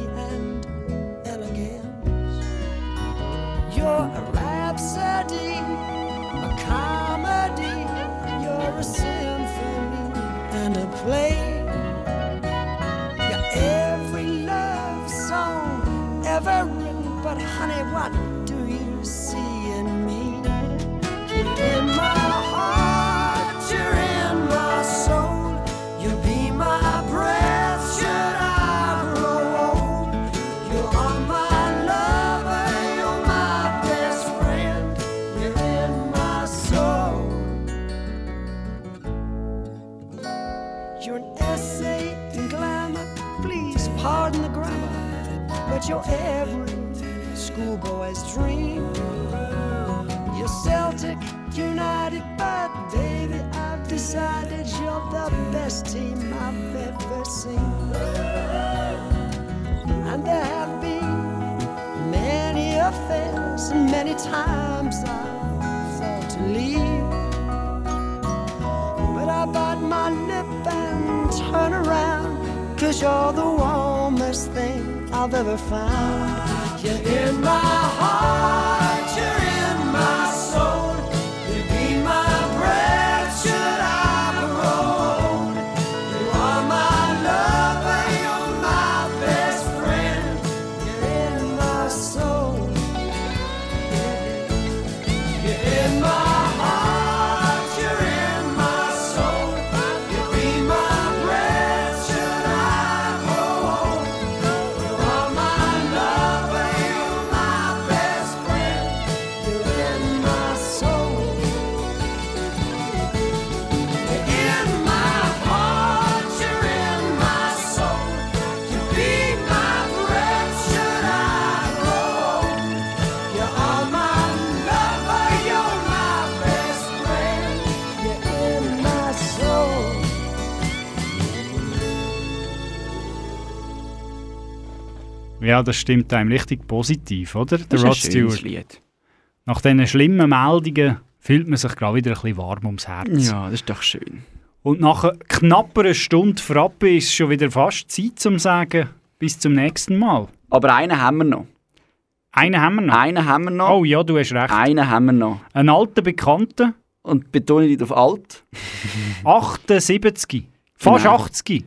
Ja, das stimmt einem richtig positiv, oder? Der Das ist ein Rod Stewart. Lied. Nach diesen schlimmen Meldungen fühlt man sich gerade wieder ein bisschen warm ums Herz. Ja, das ist doch schön. Und nach einer knapperen Stunde Frappe ist es schon wieder fast Zeit zum sagen, bis zum nächsten Mal. Aber einen haben wir noch. Einen haben wir noch? Einen haben wir noch. Oh ja, du hast recht. Einen haben wir noch. Einen alten Bekannten. Und betone nicht auf alt. 78. Fast Genau. 80.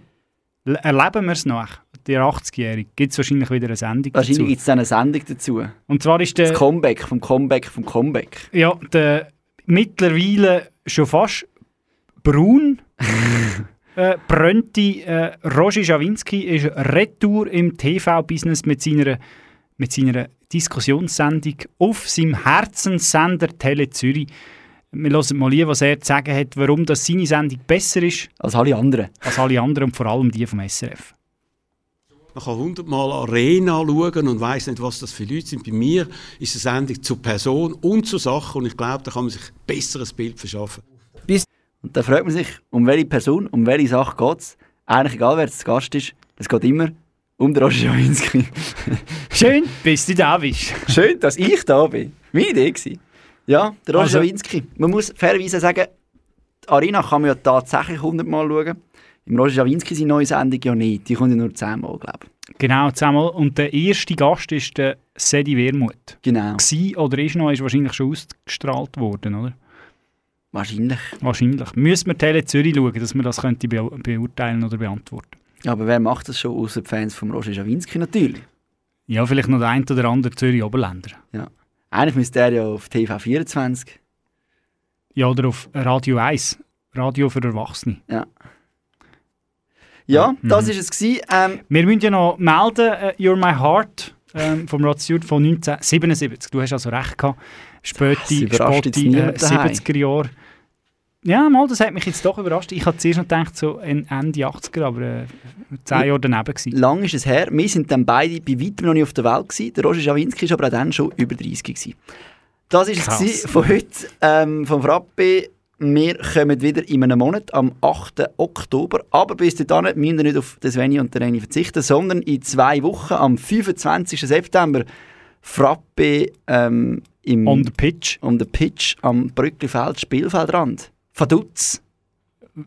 Erleben wir es noch? Der 80-Jährige. Gibt es wahrscheinlich wieder eine Sendung Wahrscheinlich dazu. gibt es dann eine Sendung dazu. Und zwar ist der... Das Comeback vom Comeback vom Comeback. Ja, der mittlerweile schon fast braun äh, brönte äh, Roger Schawinski ist retour im TV-Business mit seiner, mit seiner Diskussionssendung auf seinem Herzenssender Tele Zürich. Wir hören mal hier, was er zu sagen hat, warum das seine Sendung besser ist. Als alle anderen. Als alle anderen und vor allem die vom SRF. Man kann hundertmal Arena schauen und weiß nicht, was das für Leute sind. Bei mir ist eine Sendung zur Person und zur Sache und ich glaube, da kann man sich ein besseres Bild verschaffen. Und da fragt man sich, um welche Person, um welche Sache geht es. Eigentlich egal, wer zu Gast ist, es geht immer um den Roger Schawinski. Schön, bis du da bist. Schön, dass ich da bin. Meine Idee war. Ja, der Roger Also- Schawinski. Man muss fairerweise sagen, die Arena kann man ja tatsächlich hundertmal schauen. Im Roger Schawinski seine neue Sendung ja nicht. Die kommt ja nur zehnmal, glaube ich. Genau, zusammen. Und der erste Gast ist der Sedi Wermuth. Genau. Gsi oder ist noch, ist wahrscheinlich schon ausgestrahlt worden, oder? Wahrscheinlich. Wahrscheinlich. Müssen wir Tele Zürich schauen, dass wir das könnte be beurteilen oder beantworten. Ja, aber wer macht das schon, außer die Fans von Roger Schawinski natürlich? Ja, vielleicht noch der ein oder andere Zürich Oberländer. Ja. Eigentlich müsste er ja auf TV 24. Ja, oder auf Radio 1. Radio für Erwachsene. Ja. Ja, Mhm. das war es. Gewesen. Ähm, Wir müssen ja noch melden, äh, You're My Heart ähm, vom Rod Stewart von 1977. Du hast also recht gehabt. Späte, späte jetzt äh, niemand daheim. 70er Jahre. Ja, mal, das hat mich jetzt doch überrascht. Ich hatte zuerst noch gedacht, so Ende 80er, aber äh, zehn Jahre daneben gewesen. lang ist es her. Wir sind dann beide bei weitem noch nicht auf der Welt. Gewesen. Der Roger Schawinski war aber auch dann schon über 30 gewesen. Das war es von heute ähm, vom Frappe. Wir kommen wieder in einem Monat, am 8. Oktober. Aber bis dahin müssen wir nicht auf den Sveni und den Reni verzichten, sondern in zwei Wochen, am 25. September, Frappe ähm, im... On the pitch. On the pitch am Brücklifeld, Spielfeldrand. Vaduz.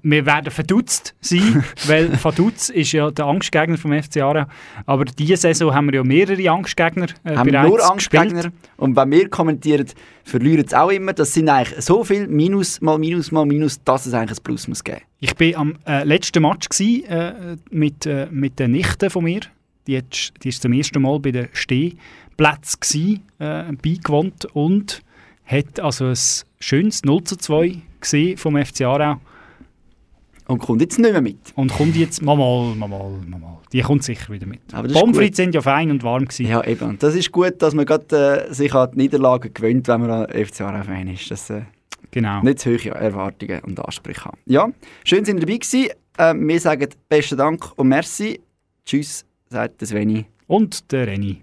wir werden verdutzt sein, weil Vaduz ist ja der Angstgegner vom FC Aarau. Aber diese Saison haben wir ja mehrere Angstgegner äh, haben bereits nur Angstgegner. gespielt. Und wenn wir kommentieren, verlieren es auch immer. Das sind eigentlich so viel Minus mal Minus mal Minus, dass es eigentlich ein Plus muss geben. Ich war am äh, letzten Match gsi, äh, mit, äh, mit der Nichte von mir. Die, hat, die ist zum ersten Mal bei den Stehplätzen äh, beigewohnt und hat also ein schönes 0 zu 2 gesehen vom FC Aarau. Und kommt jetzt nicht mehr mit. Und kommt jetzt mal, mal, mal, mal, mal. Die kommt sicher wieder mit. Das Pommes sind ja fein und warm gewesen. Ja, eben. Und das ist gut, dass man gerade, äh, sich an die Niederlagen gewöhnt, wenn man an FC Aarau-Fan ist. Dass äh, Genau. nicht zu hohe Erwartungen und Ansprüche haben. Ja, schön, sind ihr dabei gewesen. Äh, wir sagen besten Dank und merci. Tschüss, sagt der Sveni. Und der Renny.